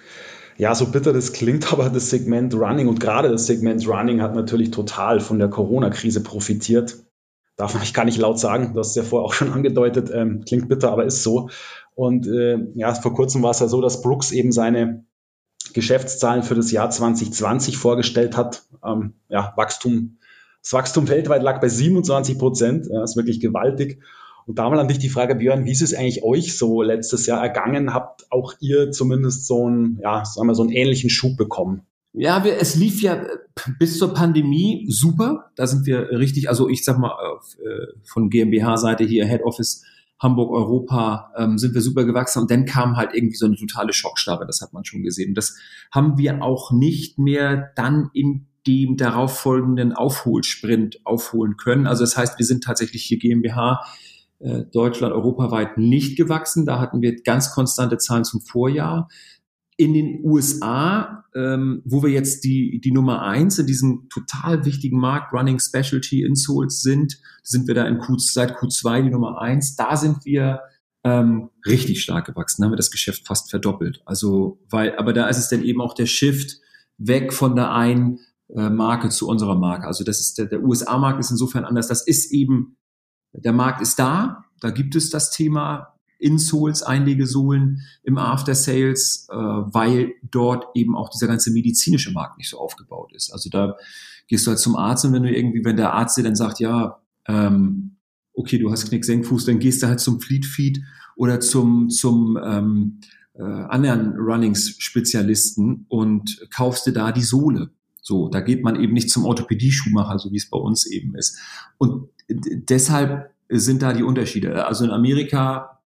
Ja, so bitter das klingt, aber das Segment Running und gerade das Segment Running hat natürlich total von der Corona-Krise profitiert. Darf man gar nicht laut sagen, du hast es ja vorher auch schon angedeutet, ähm, klingt bitter, aber ist so. Und äh, ja, vor kurzem war es ja so, dass Brooks eben seine Geschäftszahlen für das Jahr 2020 vorgestellt hat. Ähm, ja, Wachstum, das Wachstum weltweit lag bei 27 Prozent. Ja, ist wirklich gewaltig. Und da mal an dich die Frage, Björn, wie ist es eigentlich euch so letztes Jahr ergangen? Habt auch ihr zumindest so einen, ja, sagen wir, so einen ähnlichen Schub bekommen? Ja, wir, es lief ja bis zur Pandemie super. Da sind wir richtig, also ich sag mal, äh, von GmbH-Seite hier, Head Office Hamburg, Europa, ähm, sind wir super gewachsen. Und dann kam halt irgendwie so eine totale Schockstarre, das hat man schon gesehen. Und das haben wir auch nicht mehr dann in dem darauffolgenden Aufholsprint aufholen können. Also das heißt, wir sind tatsächlich hier GmbH äh, Deutschland europaweit nicht gewachsen. Da hatten wir ganz konstante Zahlen zum Vorjahr in den USA, ähm, wo wir jetzt die, die Nummer eins in diesem total wichtigen Markt Running Specialty Insoles sind, sind wir da in Q, seit Q2 die Nummer eins. Da sind wir ähm, richtig stark gewachsen, da haben wir das Geschäft fast verdoppelt. Also, weil, aber da ist es dann eben auch der Shift weg von der einen äh, Marke zu unserer Marke. Also das ist der, der USA-Markt ist insofern anders. Das ist eben, der Markt ist da, da gibt es das Thema Insoles, Einlegesohlen im After Sales, äh, weil dort eben auch dieser ganze medizinische Markt nicht so aufgebaut ist. Also da gehst du halt zum Arzt und wenn du irgendwie, wenn der Arzt dir dann sagt, ja, ähm, okay, du hast Knick-Senkfuß, dann gehst du halt zum Fleet Feed oder zum, zum ähm, äh, anderen Runnings-Spezialisten und kaufst dir da die Sohle. So, da geht man eben nicht zum Orthopädie-Schuhmacher, so wie es bei uns eben ist. Und deshalb sind da die Unterschiede. Also in Amerika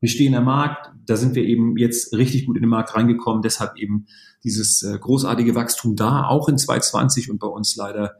bestehender Markt. Da sind wir eben jetzt richtig gut in den Markt reingekommen. Deshalb eben dieses äh, großartige Wachstum da, auch in 2020 und bei uns leider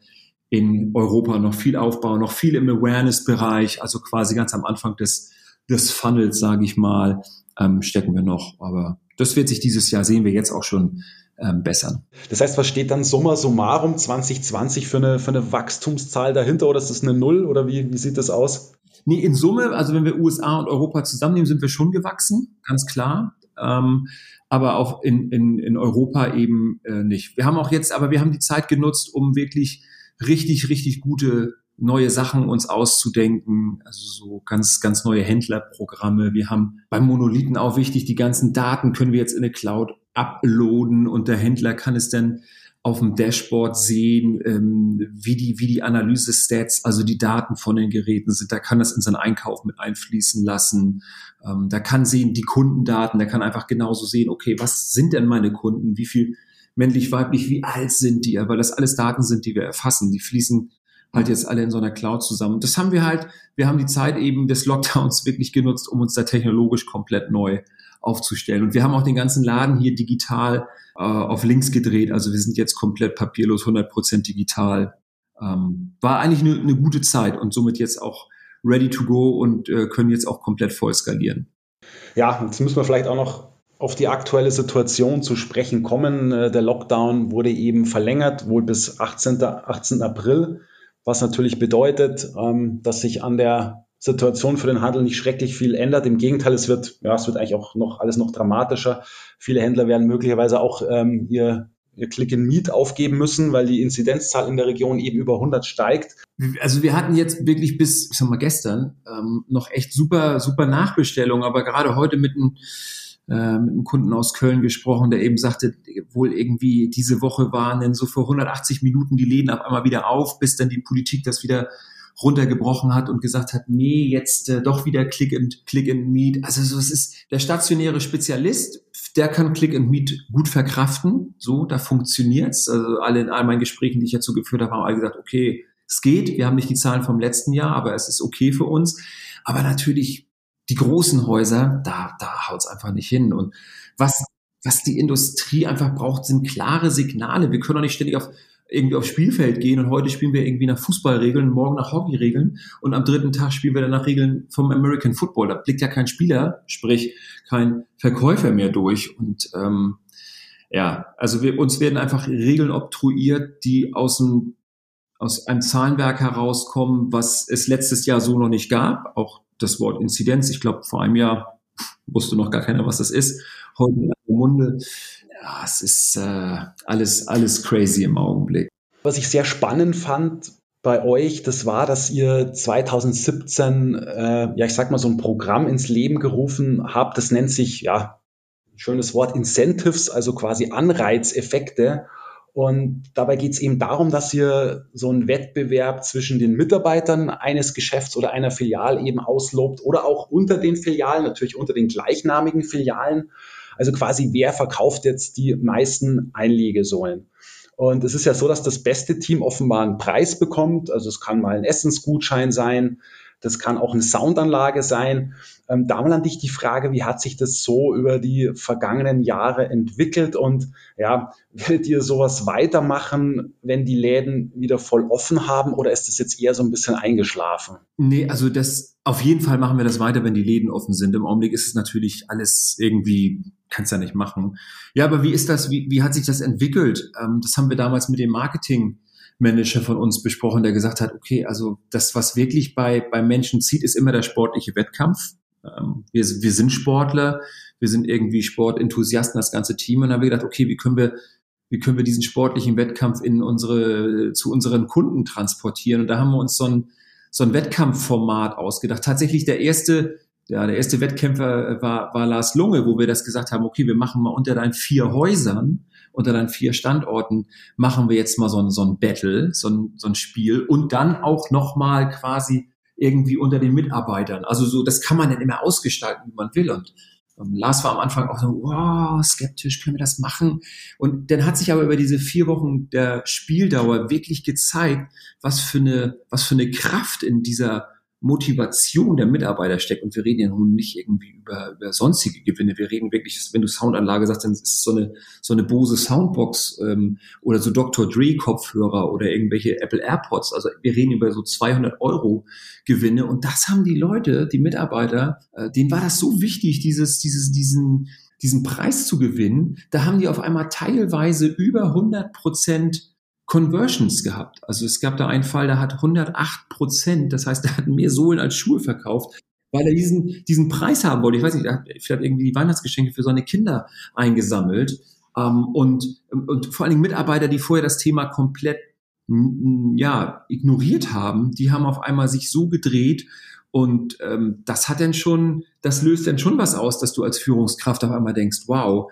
in Europa noch viel Aufbau, noch viel im Awareness-Bereich, also quasi ganz am Anfang des, des Funnels, sage ich mal, ähm, stecken wir noch. Aber das wird sich dieses Jahr, sehen wir jetzt auch schon, ähm, bessern. Das heißt, was steht dann summa summarum 2020 für eine, für eine Wachstumszahl dahinter oder ist das eine Null oder wie, wie sieht das aus? Nee, in Summe, also wenn wir USA und Europa zusammennehmen, sind wir schon gewachsen, ganz klar. Ähm, aber auch in, in, in Europa eben äh, nicht. Wir haben auch jetzt, aber wir haben die Zeit genutzt, um wirklich richtig, richtig gute neue Sachen uns auszudenken, also so ganz, ganz neue Händlerprogramme. Wir haben beim Monolithen auch wichtig, die ganzen Daten können wir jetzt in eine Cloud uploaden und der Händler kann es dann auf dem Dashboard sehen, ähm, wie die, wie die Analyse-Stats, also die Daten von den Geräten sind. Da kann das in seinen Einkauf mit einfließen lassen. Ähm, da kann sehen die Kundendaten, da kann einfach genauso sehen, okay, was sind denn meine Kunden? Wie viel männlich, weiblich, wie alt sind die, weil das alles Daten sind, die wir erfassen. Die fließen halt jetzt alle in so einer Cloud zusammen. Das haben wir halt, wir haben die Zeit eben des Lockdowns wirklich genutzt, um uns da technologisch komplett neu aufzustellen. Und wir haben auch den ganzen Laden hier digital äh, auf links gedreht. Also wir sind jetzt komplett papierlos, 100% digital. Ähm, war eigentlich eine, eine gute Zeit und somit jetzt auch ready to go und äh, können jetzt auch komplett voll skalieren. Ja, jetzt müssen wir vielleicht auch noch auf die aktuelle Situation zu sprechen kommen. Äh, der Lockdown wurde eben verlängert, wohl bis 18. 18. April, was natürlich bedeutet, ähm, dass sich an der Situation für den Handel nicht schrecklich viel ändert. Im Gegenteil, es wird, ja, es wird eigentlich auch noch alles noch dramatischer. Viele Händler werden möglicherweise auch ähm, ihr, ihr Click in Meet aufgeben müssen, weil die Inzidenzzahl in der Region eben über 100 steigt. Also wir hatten jetzt wirklich bis, ich sag mal gestern, ähm, noch echt super, super Nachbestellungen, aber gerade heute mit einem äh, mit einem Kunden aus Köln gesprochen, der eben sagte, wohl irgendwie diese Woche waren dann so für 180 Minuten die Läden auf einmal wieder auf, bis dann die Politik das wieder runtergebrochen hat und gesagt hat, nee, jetzt äh, doch wieder Click and, Click and Meet. Also so, es ist der stationäre Spezialist, der kann Click and Meet gut verkraften. So, da funktioniert's. Also alle in all meinen Gesprächen, die ich so geführt habe, haben alle gesagt, okay, es geht. Wir haben nicht die Zahlen vom letzten Jahr, aber es ist okay für uns. Aber natürlich die großen Häuser, da, da haut's einfach nicht hin. Und was, was die Industrie einfach braucht, sind klare Signale. Wir können doch nicht ständig auf irgendwie aufs Spielfeld gehen und heute spielen wir irgendwie nach Fußballregeln, morgen nach Hockeyregeln und am dritten Tag spielen wir dann nach Regeln vom American Football. Da blickt ja kein Spieler, sprich kein Verkäufer mehr durch. Und ähm, ja, also wir, uns werden einfach Regeln obtruiert, die aus dem aus einem Zahlenwerk herauskommen, was es letztes Jahr so noch nicht gab. Auch das Wort Inzidenz, ich glaube, vor einem Jahr wusste noch gar keiner, was das ist. Heute in der Munde ja, es ist äh, alles, alles crazy im Augenblick. Was ich sehr spannend fand bei euch, das war, dass ihr 2017, äh, ja, ich sag mal, so ein Programm ins Leben gerufen habt. Das nennt sich, ja, schönes Wort, Incentives, also quasi Anreizeffekte. Und dabei geht es eben darum, dass ihr so einen Wettbewerb zwischen den Mitarbeitern eines Geschäfts oder einer Filiale eben auslobt oder auch unter den Filialen, natürlich unter den gleichnamigen Filialen. Also quasi, wer verkauft jetzt die meisten Einlegesäulen? Und es ist ja so, dass das beste Team offenbar einen Preis bekommt. Also es kann mal ein Essensgutschein sein, das kann auch eine Soundanlage sein. Ähm, da mal an dich die Frage, wie hat sich das so über die vergangenen Jahre entwickelt und ja, werdet ihr sowas weitermachen, wenn die Läden wieder voll offen haben oder ist das jetzt eher so ein bisschen eingeschlafen? Nee, also das auf jeden Fall machen wir das weiter, wenn die Läden offen sind. Im Augenblick ist es natürlich alles irgendwie kannst ja nicht machen. Ja, aber wie ist das, wie, wie hat sich das entwickelt? Ähm, das haben wir damals mit dem Marketingmanager von uns besprochen, der gesagt hat, okay, also das, was wirklich bei, bei Menschen zieht, ist immer der sportliche Wettkampf. Ähm, wir, wir sind Sportler, wir sind irgendwie Sportenthusiasten, das ganze Team. Und dann haben wir gedacht, okay, wie können wir, wie können wir diesen sportlichen Wettkampf in unsere, zu unseren Kunden transportieren? Und da haben wir uns so ein, so ein Wettkampfformat ausgedacht. Tatsächlich der erste ja, der erste Wettkämpfer äh, war, war Lars Lunge, wo wir das gesagt haben, okay, wir machen mal unter deinen vier Häusern, unter deinen vier Standorten, machen wir jetzt mal so ein, so ein Battle, so ein, so ein Spiel und dann auch nochmal quasi irgendwie unter den Mitarbeitern. Also so, das kann man dann immer ausgestalten, wie man will. Und ähm, Lars war am Anfang auch so, wow, skeptisch, können wir das machen? Und dann hat sich aber über diese vier Wochen der Spieldauer wirklich gezeigt, was für eine, was für eine Kraft in dieser Motivation der Mitarbeiter steckt. Und wir reden ja nun nicht irgendwie über, über sonstige Gewinne. Wir reden wirklich, wenn du Soundanlage sagst, dann ist es so eine, so eine Bose Soundbox ähm, oder so Dr. Dre Kopfhörer oder irgendwelche Apple AirPods. Also wir reden über so 200 Euro Gewinne. Und das haben die Leute, die Mitarbeiter, äh, denen war das so wichtig, dieses, dieses, diesen, diesen Preis zu gewinnen. Da haben die auf einmal teilweise über 100 Prozent Conversions gehabt. Also es gab da einen Fall, der hat 108 Prozent, das heißt, der hat mehr Sohlen als Schuhe verkauft, weil er diesen, diesen Preis haben wollte. Ich weiß nicht, er hat vielleicht irgendwie die Weihnachtsgeschenke für seine Kinder eingesammelt. Ähm, und, und vor allen Dingen Mitarbeiter, die vorher das Thema komplett ja, ignoriert haben, die haben auf einmal sich so gedreht und ähm, das hat dann schon, das löst dann schon was aus, dass du als Führungskraft auf einmal denkst, wow,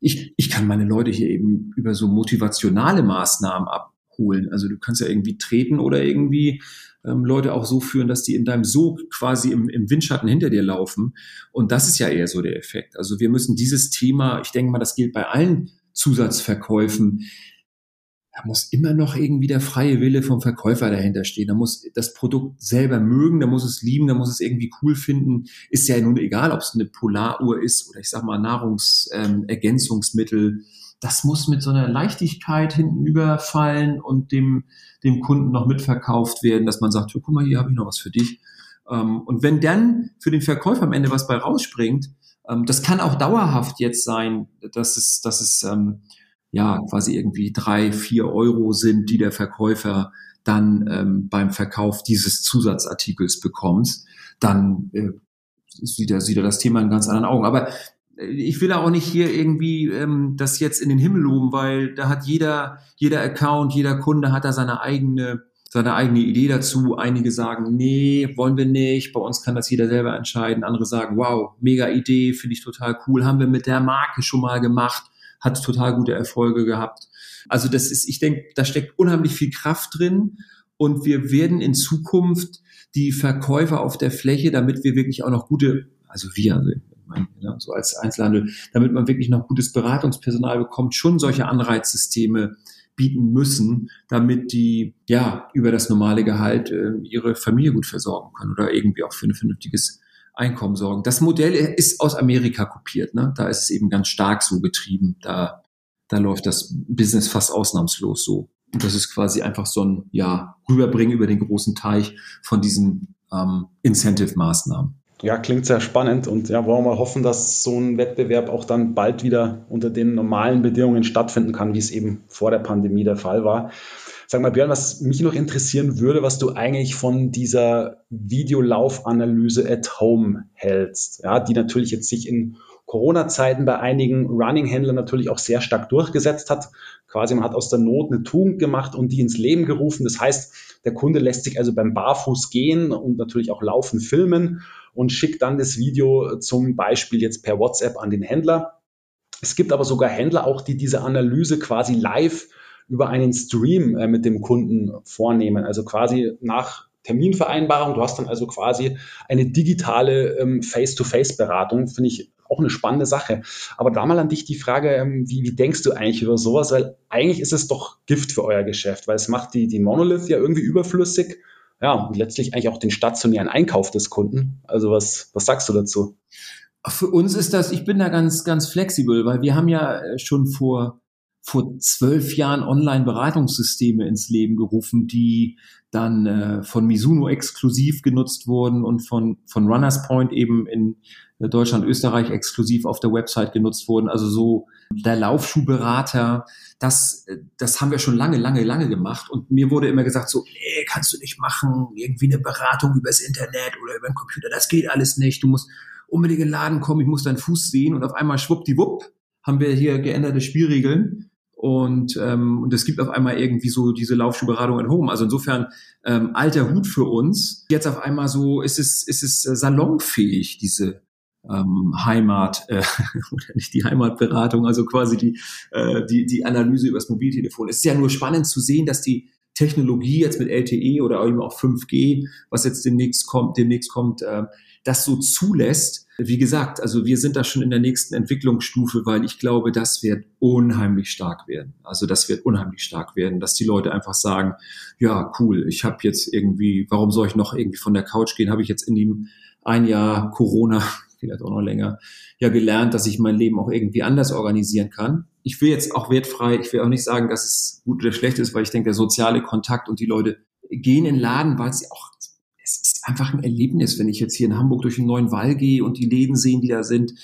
ich, ich kann meine Leute hier eben über so motivationale Maßnahmen abholen. Also du kannst ja irgendwie treten oder irgendwie ähm, Leute auch so führen, dass die in deinem Sog quasi im, im Windschatten hinter dir laufen. Und das ist ja eher so der Effekt. Also wir müssen dieses Thema, ich denke mal, das gilt bei allen Zusatzverkäufen. Da muss immer noch irgendwie der freie Wille vom Verkäufer dahinter stehen. Da muss das Produkt selber mögen, da muss es lieben, da muss es irgendwie cool finden. Ist ja nun egal, ob es eine Polaruhr ist oder ich sag mal Nahrungsergänzungsmittel. Ähm, das muss mit so einer Leichtigkeit hinten überfallen und dem, dem Kunden noch mitverkauft werden, dass man sagt, guck mal, hier habe ich noch was für dich. Ähm, und wenn dann für den Verkäufer am Ende was bei rausspringt, ähm, das kann auch dauerhaft jetzt sein, dass es, dass es ähm, ja quasi irgendwie drei, vier Euro sind, die der Verkäufer dann ähm, beim Verkauf dieses Zusatzartikels bekommt, dann äh, sieht er, sieht er das Thema in ganz anderen Augen. Aber äh, ich will auch nicht hier irgendwie ähm, das jetzt in den Himmel loben, weil da hat jeder, jeder Account, jeder Kunde hat da seine eigene seine eigene Idee dazu. Einige sagen, nee, wollen wir nicht. Bei uns kann das jeder selber entscheiden. Andere sagen, wow, mega Idee, finde ich total cool. Haben wir mit der Marke schon mal gemacht. Hat total gute Erfolge gehabt. Also das ist, ich denke, da steckt unheimlich viel Kraft drin. Und wir werden in Zukunft die Verkäufer auf der Fläche, damit wir wirklich auch noch gute, also wir, also so als Einzelhandel, damit man wirklich noch gutes Beratungspersonal bekommt, schon solche Anreizsysteme bieten müssen, damit die ja über das normale Gehalt äh, ihre Familie gut versorgen können oder irgendwie auch für ein vernünftiges Einkommen sorgen. Das Modell ist aus Amerika kopiert. Ne? Da ist es eben ganz stark so getrieben. Da, da läuft das Business fast ausnahmslos so. Und das ist quasi einfach so ein ja, Rüberbringen über den großen Teich von diesen ähm, Incentive-Maßnahmen. Ja, klingt sehr spannend und ja, wollen wir hoffen, dass so ein Wettbewerb auch dann bald wieder unter den normalen Bedingungen stattfinden kann, wie es eben vor der Pandemie der Fall war. Sag mal, Björn, was mich noch interessieren würde, was du eigentlich von dieser Videolaufanalyse at Home hältst, ja, die natürlich jetzt sich in Corona-Zeiten bei einigen Running-Händlern natürlich auch sehr stark durchgesetzt hat. Quasi man hat aus der Not eine Tugend gemacht und die ins Leben gerufen. Das heißt, der Kunde lässt sich also beim Barfuß gehen und natürlich auch laufen filmen und schickt dann das Video zum Beispiel jetzt per WhatsApp an den Händler. Es gibt aber sogar Händler auch, die diese Analyse quasi live über einen Stream äh, mit dem Kunden vornehmen. Also quasi nach Terminvereinbarung. Du hast dann also quasi eine digitale ähm, Face-to-Face-Beratung. Finde ich auch eine spannende Sache. Aber da mal an dich die Frage, ähm, wie, wie denkst du eigentlich über sowas? Weil eigentlich ist es doch Gift für euer Geschäft, weil es macht die, die Monolith ja irgendwie überflüssig ja, und letztlich eigentlich auch den stationären Einkauf des Kunden. Also was, was sagst du dazu? Für uns ist das, ich bin da ganz, ganz flexibel, weil wir haben ja äh, schon vor, vor zwölf Jahren Online-Beratungssysteme ins Leben gerufen, die dann äh, von Mizuno exklusiv genutzt wurden und von, von Runners Point eben in äh, Deutschland, Österreich exklusiv auf der Website genutzt wurden. Also so der Laufschuhberater, das, äh, das haben wir schon lange, lange, lange gemacht. Und mir wurde immer gesagt, so, nee, kannst du nicht machen, irgendwie eine Beratung übers Internet oder über den Computer, das geht alles nicht. Du musst unbedingt in den Laden kommen, ich muss deinen Fuß sehen. Und auf einmal schwuppdiwupp haben wir hier geänderte Spielregeln. Und, ähm, und es gibt auf einmal irgendwie so diese Laufschuhberatung at home. Also insofern ähm, alter Hut für uns. Jetzt auf einmal so ist es, ist es äh, salonfähig, diese ähm, Heimat, äh, oder nicht die Heimatberatung, also quasi die, äh, die, die Analyse übers Mobiltelefon. Es ist ja nur spannend zu sehen, dass die Technologie jetzt mit LTE oder eben auch 5G, was jetzt demnächst kommt, demnächst kommt, äh, das so zulässt. Wie gesagt, also wir sind da schon in der nächsten Entwicklungsstufe, weil ich glaube, das wird unheimlich stark werden. Also das wird unheimlich stark werden, dass die Leute einfach sagen, ja, cool, ich habe jetzt irgendwie, warum soll ich noch irgendwie von der Couch gehen? Habe ich jetzt in dem ein Jahr Corona vielleicht auch noch länger, ja gelernt, dass ich mein Leben auch irgendwie anders organisieren kann. Ich will jetzt auch wertfrei, ich will auch nicht sagen, dass es gut oder schlecht ist, weil ich denke, der soziale Kontakt und die Leute gehen in den Laden, weil sie auch, es ist einfach ein Erlebnis, wenn ich jetzt hier in Hamburg durch den neuen Wall gehe und die Läden sehen, die da sind.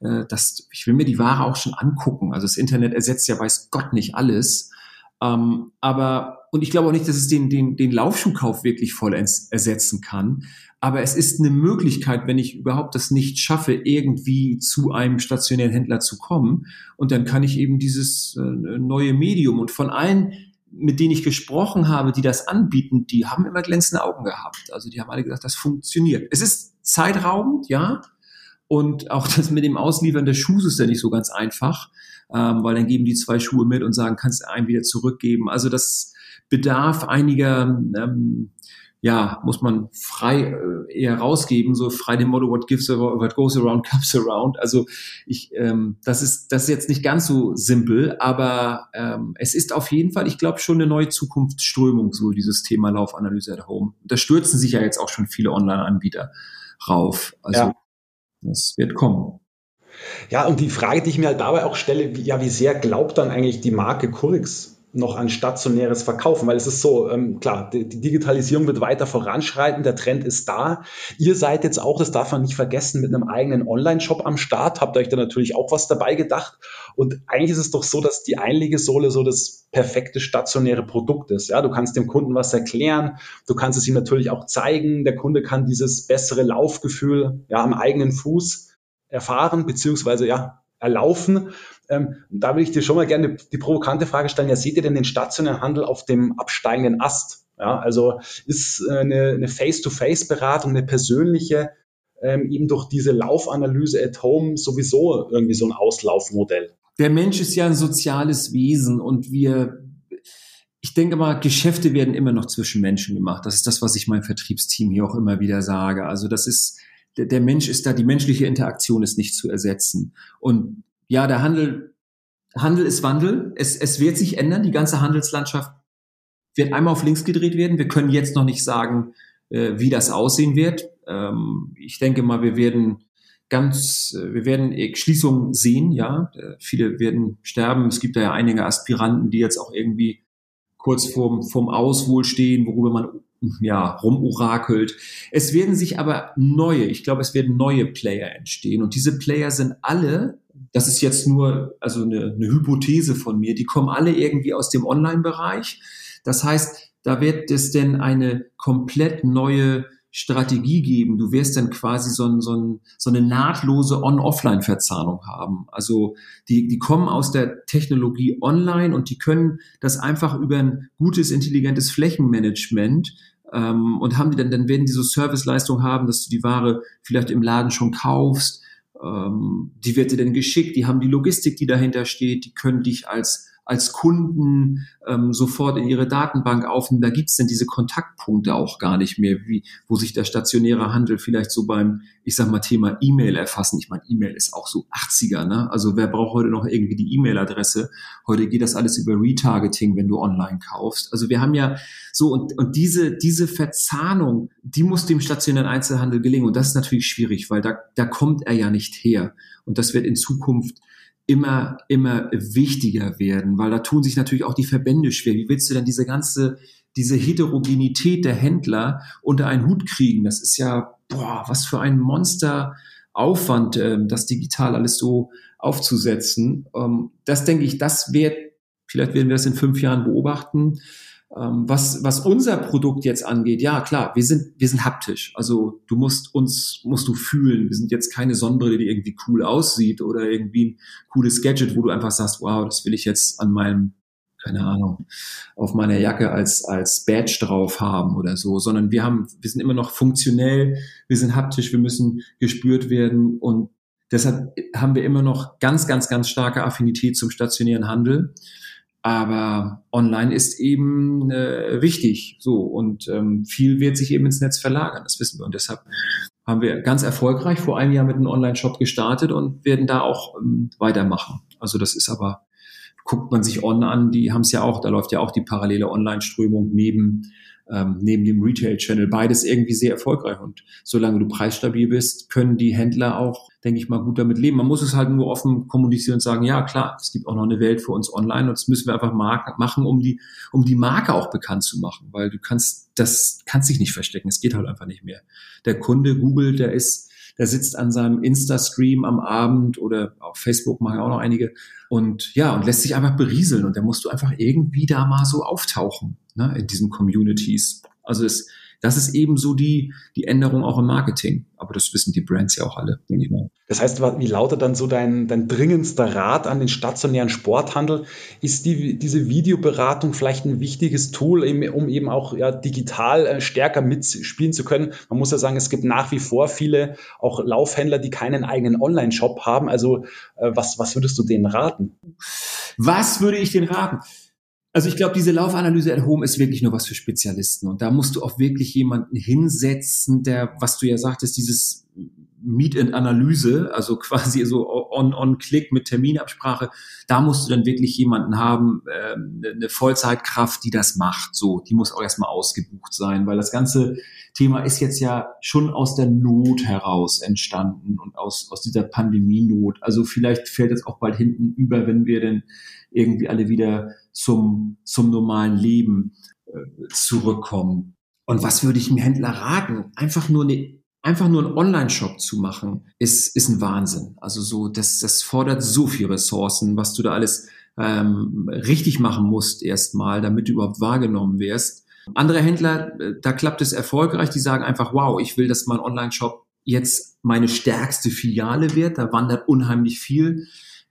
Äh, das, ich will mir die Ware auch schon angucken. Also das Internet ersetzt ja weiß Gott nicht alles. Ähm, aber und ich glaube auch nicht, dass es den, den, den Laufschuhkauf wirklich vollends ersetzen kann. Aber es ist eine Möglichkeit, wenn ich überhaupt das nicht schaffe, irgendwie zu einem stationären Händler zu kommen. Und dann kann ich eben dieses äh, neue Medium und von allen, mit denen ich gesprochen habe, die das anbieten, die haben immer glänzende Augen gehabt. Also die haben alle gesagt, das funktioniert. Es ist zeitraubend, ja. Und auch das mit dem Ausliefern des Schuhs ist ja nicht so ganz einfach, ähm, weil dann geben die zwei Schuhe mit und sagen, kannst du einen wieder zurückgeben. Also das bedarf einiger, ähm, ja, muss man frei äh, eher rausgeben, so frei dem Motto, what gives around, what goes around comes around. Also ich, ähm, das ist, das ist jetzt nicht ganz so simpel, aber ähm, es ist auf jeden Fall, ich glaube, schon eine neue Zukunftsströmung, so dieses Thema Laufanalyse at Home. Da stürzen sich ja jetzt auch schon viele Online-Anbieter rauf. Also ja. das wird kommen. Ja, und die Frage, die ich mir halt dabei auch stelle, wie, ja, wie sehr glaubt dann eigentlich die Marke Curix noch an stationäres Verkaufen, weil es ist so, ähm, klar, die, die, Digitalisierung wird weiter voranschreiten, der Trend ist da. Ihr seid jetzt auch, das darf man nicht vergessen, mit einem eigenen Online-Shop am Start, habt euch da natürlich auch was dabei gedacht. Und eigentlich ist es doch so, dass die Einlegesohle so das perfekte stationäre Produkt ist. Ja, du kannst dem Kunden was erklären, du kannst es ihm natürlich auch zeigen, der Kunde kann dieses bessere Laufgefühl ja am eigenen Fuß erfahren, beziehungsweise ja, erlaufen. Ähm, da will ich dir schon mal gerne die provokante Frage stellen, ja, seht ihr denn den stationären Handel auf dem absteigenden Ast? Ja, also ist äh, eine, eine Face-to-Face-Beratung, eine persönliche, ähm, eben durch diese Laufanalyse at home sowieso irgendwie so ein Auslaufmodell? Der Mensch ist ja ein soziales Wesen und wir ich denke mal, Geschäfte werden immer noch zwischen Menschen gemacht. Das ist das, was ich meinem Vertriebsteam hier auch immer wieder sage. Also das ist, der, der Mensch ist da, die menschliche Interaktion ist nicht zu ersetzen. Und ja, der Handel, Handel ist Wandel. Es, es wird sich ändern. Die ganze Handelslandschaft wird einmal auf links gedreht werden. Wir können jetzt noch nicht sagen, äh, wie das aussehen wird. Ähm, ich denke mal, wir werden ganz, äh, wir werden Schließungen sehen, ja. Äh, viele werden sterben. Es gibt da ja einige Aspiranten, die jetzt auch irgendwie kurz vorm, vorm Auswohl stehen, worüber man ja, rumorakelt. Es werden sich aber neue, ich glaube, es werden neue Player entstehen. Und diese Player sind alle, das ist jetzt nur also eine, eine Hypothese von mir, die kommen alle irgendwie aus dem Online-Bereich. Das heißt, da wird es denn eine komplett neue Strategie geben. Du wirst dann quasi so, ein, so, ein, so eine nahtlose On-Offline-Verzahnung haben. Also die, die kommen aus der Technologie online und die können das einfach über ein gutes, intelligentes Flächenmanagement ähm, und haben die dann, dann werden die so Serviceleistung haben, dass du die Ware vielleicht im Laden schon kaufst. Ähm, die wird dir dann geschickt, die haben die Logistik, die dahinter steht, die können dich als als Kunden ähm, sofort in ihre Datenbank aufnehmen. Da gibt's denn diese Kontaktpunkte auch gar nicht mehr, wie, wo sich der stationäre Handel vielleicht so beim, ich sag mal, Thema E-Mail erfassen. Ich meine, E-Mail ist auch so 80er, ne? Also wer braucht heute noch irgendwie die E-Mail-Adresse? Heute geht das alles über Retargeting, wenn du online kaufst. Also wir haben ja so, und, und diese, diese Verzahnung, die muss dem stationären Einzelhandel gelingen. Und das ist natürlich schwierig, weil da, da kommt er ja nicht her. Und das wird in Zukunft immer, immer wichtiger werden, weil da tun sich natürlich auch die Verbände schwer. Wie willst du denn diese ganze, diese Heterogenität der Händler unter einen Hut kriegen? Das ist ja, boah, was für ein Monsteraufwand, äh, das digital alles so aufzusetzen. Ähm, das denke ich, das wird, vielleicht werden wir das in fünf Jahren beobachten. Ähm, was, was unser Produkt jetzt angeht, ja klar, wir sind, wir sind haptisch. Also du musst uns, musst du fühlen. Wir sind jetzt keine Sonnenbrille, die irgendwie cool aussieht oder irgendwie ein cooles Gadget, wo du einfach sagst, wow, das will ich jetzt an meinem, keine Ahnung, auf meiner Jacke als, als Badge drauf haben oder so, sondern wir haben, wir sind immer noch funktionell, wir sind haptisch, wir müssen gespürt werden und deshalb haben wir immer noch ganz, ganz, ganz starke Affinität zum stationären Handel. Aber online ist eben äh, wichtig. So und ähm, viel wird sich eben ins Netz verlagern, das wissen wir. Und deshalb haben wir ganz erfolgreich vor einem Jahr mit einem Online-Shop gestartet und werden da auch ähm, weitermachen. Also das ist aber, guckt man sich On an, die haben es ja auch, da läuft ja auch die parallele Online-Strömung neben ähm, neben dem Retail-Channel. Beides irgendwie sehr erfolgreich. Und solange du preisstabil bist, können die Händler auch, denke ich mal, gut damit leben. Man muss es halt nur offen kommunizieren und sagen, ja klar, es gibt auch noch eine Welt für uns online und das müssen wir einfach machen, um die, um die Marke auch bekannt zu machen. Weil du kannst, das kannst dich nicht verstecken. Es geht halt einfach nicht mehr. Der Kunde googelt, der ist, der sitzt an seinem Insta-Stream am Abend oder auf Facebook machen auch noch einige und ja, und lässt sich einfach berieseln und da musst du einfach irgendwie da mal so auftauchen ne, in diesen Communities. Also es, das ist eben so die, die Änderung auch im Marketing. Aber das wissen die Brands ja auch alle, denke ich mal. Das heißt, wie lautet dann so dein, dein dringendster Rat an den stationären Sporthandel? Ist die, diese Videoberatung vielleicht ein wichtiges Tool, um eben auch ja, digital äh, stärker mitspielen zu können? Man muss ja sagen, es gibt nach wie vor viele auch Laufhändler, die keinen eigenen Online-Shop haben. Also äh, was, was würdest du denen raten? Was würde ich denen raten? Also ich glaube, diese Laufanalyse at Home ist wirklich nur was für Spezialisten. Und da musst du auch wirklich jemanden hinsetzen, der, was du ja sagtest, dieses Meet and Analyse, also quasi so on-on-Click mit Terminabsprache, da musst du dann wirklich jemanden haben, äh, eine Vollzeitkraft, die das macht. So, die muss auch erstmal ausgebucht sein, weil das ganze Thema ist jetzt ja schon aus der Not heraus entstanden und aus, aus dieser Pandemienot. Also vielleicht fällt es auch bald hinten über, wenn wir denn irgendwie alle wieder zum, zum normalen Leben äh, zurückkommen. Und was würde ich dem Händler raten? Einfach nur eine einfach nur einen Online-Shop zu machen, ist, ist ein Wahnsinn. Also so, das, das fordert so viel Ressourcen, was du da alles ähm, richtig machen musst erstmal, damit du überhaupt wahrgenommen wirst. Andere Händler, äh, da klappt es erfolgreich, die sagen einfach, wow, ich will, dass mein Online-Shop jetzt meine stärkste Filiale wird. Da wandert unheimlich viel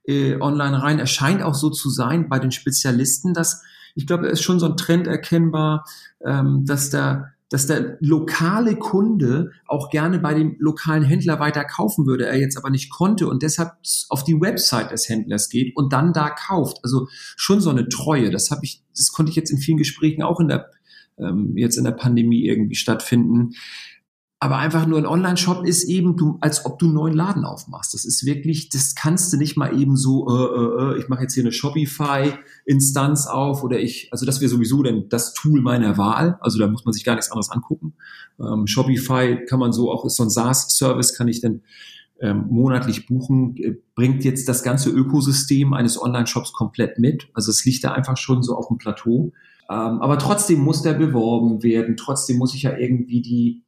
äh, online rein. Es scheint auch so zu sein bei den Spezialisten, dass ich glaube, es ist schon so ein Trend erkennbar, ähm, dass da dass der lokale Kunde auch gerne bei dem lokalen Händler weiter kaufen würde, er jetzt aber nicht konnte und deshalb auf die Website des Händlers geht und dann da kauft. Also schon so eine Treue. Das habe ich, das konnte ich jetzt in vielen Gesprächen auch in der ähm, jetzt in der Pandemie irgendwie stattfinden. Aber einfach nur ein Online-Shop ist eben, du, als ob du einen neuen Laden aufmachst. Das ist wirklich, das kannst du nicht mal eben so, äh, äh, äh ich mache jetzt hier eine Shopify-Instanz auf oder ich, also das wäre sowieso denn das Tool meiner Wahl. Also da muss man sich gar nichts anderes angucken. Ähm, Shopify kann man so auch, ist so ein SaaS-Service, kann ich dann ähm, monatlich buchen, äh, bringt jetzt das ganze Ökosystem eines Online-Shops komplett mit. Also es liegt da einfach schon so auf dem Plateau. Ähm, aber trotzdem muss der beworben werden. Trotzdem muss ich ja irgendwie die,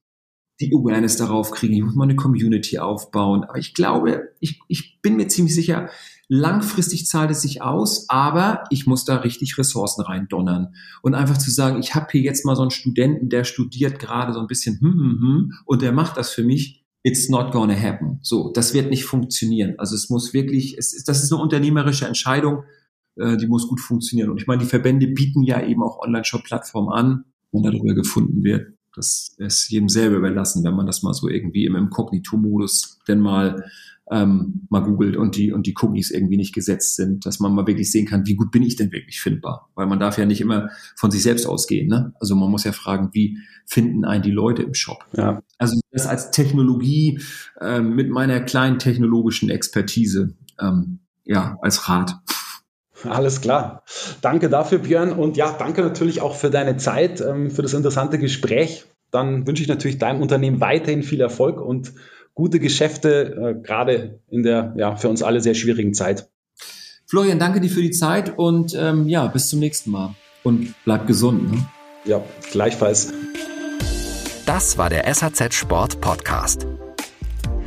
die Awareness darauf kriegen. Ich muss mal eine Community aufbauen. Aber ich glaube, ich, ich bin mir ziemlich sicher, langfristig zahlt es sich aus, aber ich muss da richtig Ressourcen reindonnern. Und einfach zu sagen, ich habe hier jetzt mal so einen Studenten, der studiert gerade so ein bisschen hm, hm, hm, und der macht das für mich. It's not gonna happen. So, das wird nicht funktionieren. Also es muss wirklich, es, das ist eine unternehmerische Entscheidung, äh, die muss gut funktionieren. Und ich meine, die Verbände bieten ja eben auch Online-Shop-Plattformen an, wo darüber gefunden wird. Das ist jedem selber überlassen, wenn man das mal so irgendwie im Inkognito-Modus denn mal ähm, mal googelt und die und die Cookies irgendwie nicht gesetzt sind, dass man mal wirklich sehen kann, wie gut bin ich denn wirklich findbar? Weil man darf ja nicht immer von sich selbst ausgehen. Ne? Also man muss ja fragen, wie finden einen die Leute im Shop? Ja. Also das als Technologie ähm, mit meiner kleinen technologischen Expertise ähm, ja als Rat. Alles klar. Danke dafür, Björn. Und ja, danke natürlich auch für deine Zeit, ähm, für das interessante Gespräch. Dann wünsche ich natürlich deinem Unternehmen weiterhin viel Erfolg und gute Geschäfte, äh, gerade in der ja, für uns alle sehr schwierigen Zeit. Florian, danke dir für die Zeit und ähm, ja, bis zum nächsten Mal. Und bleib gesund. Ne? Ja, gleichfalls. Das war der SAZ Sport Podcast.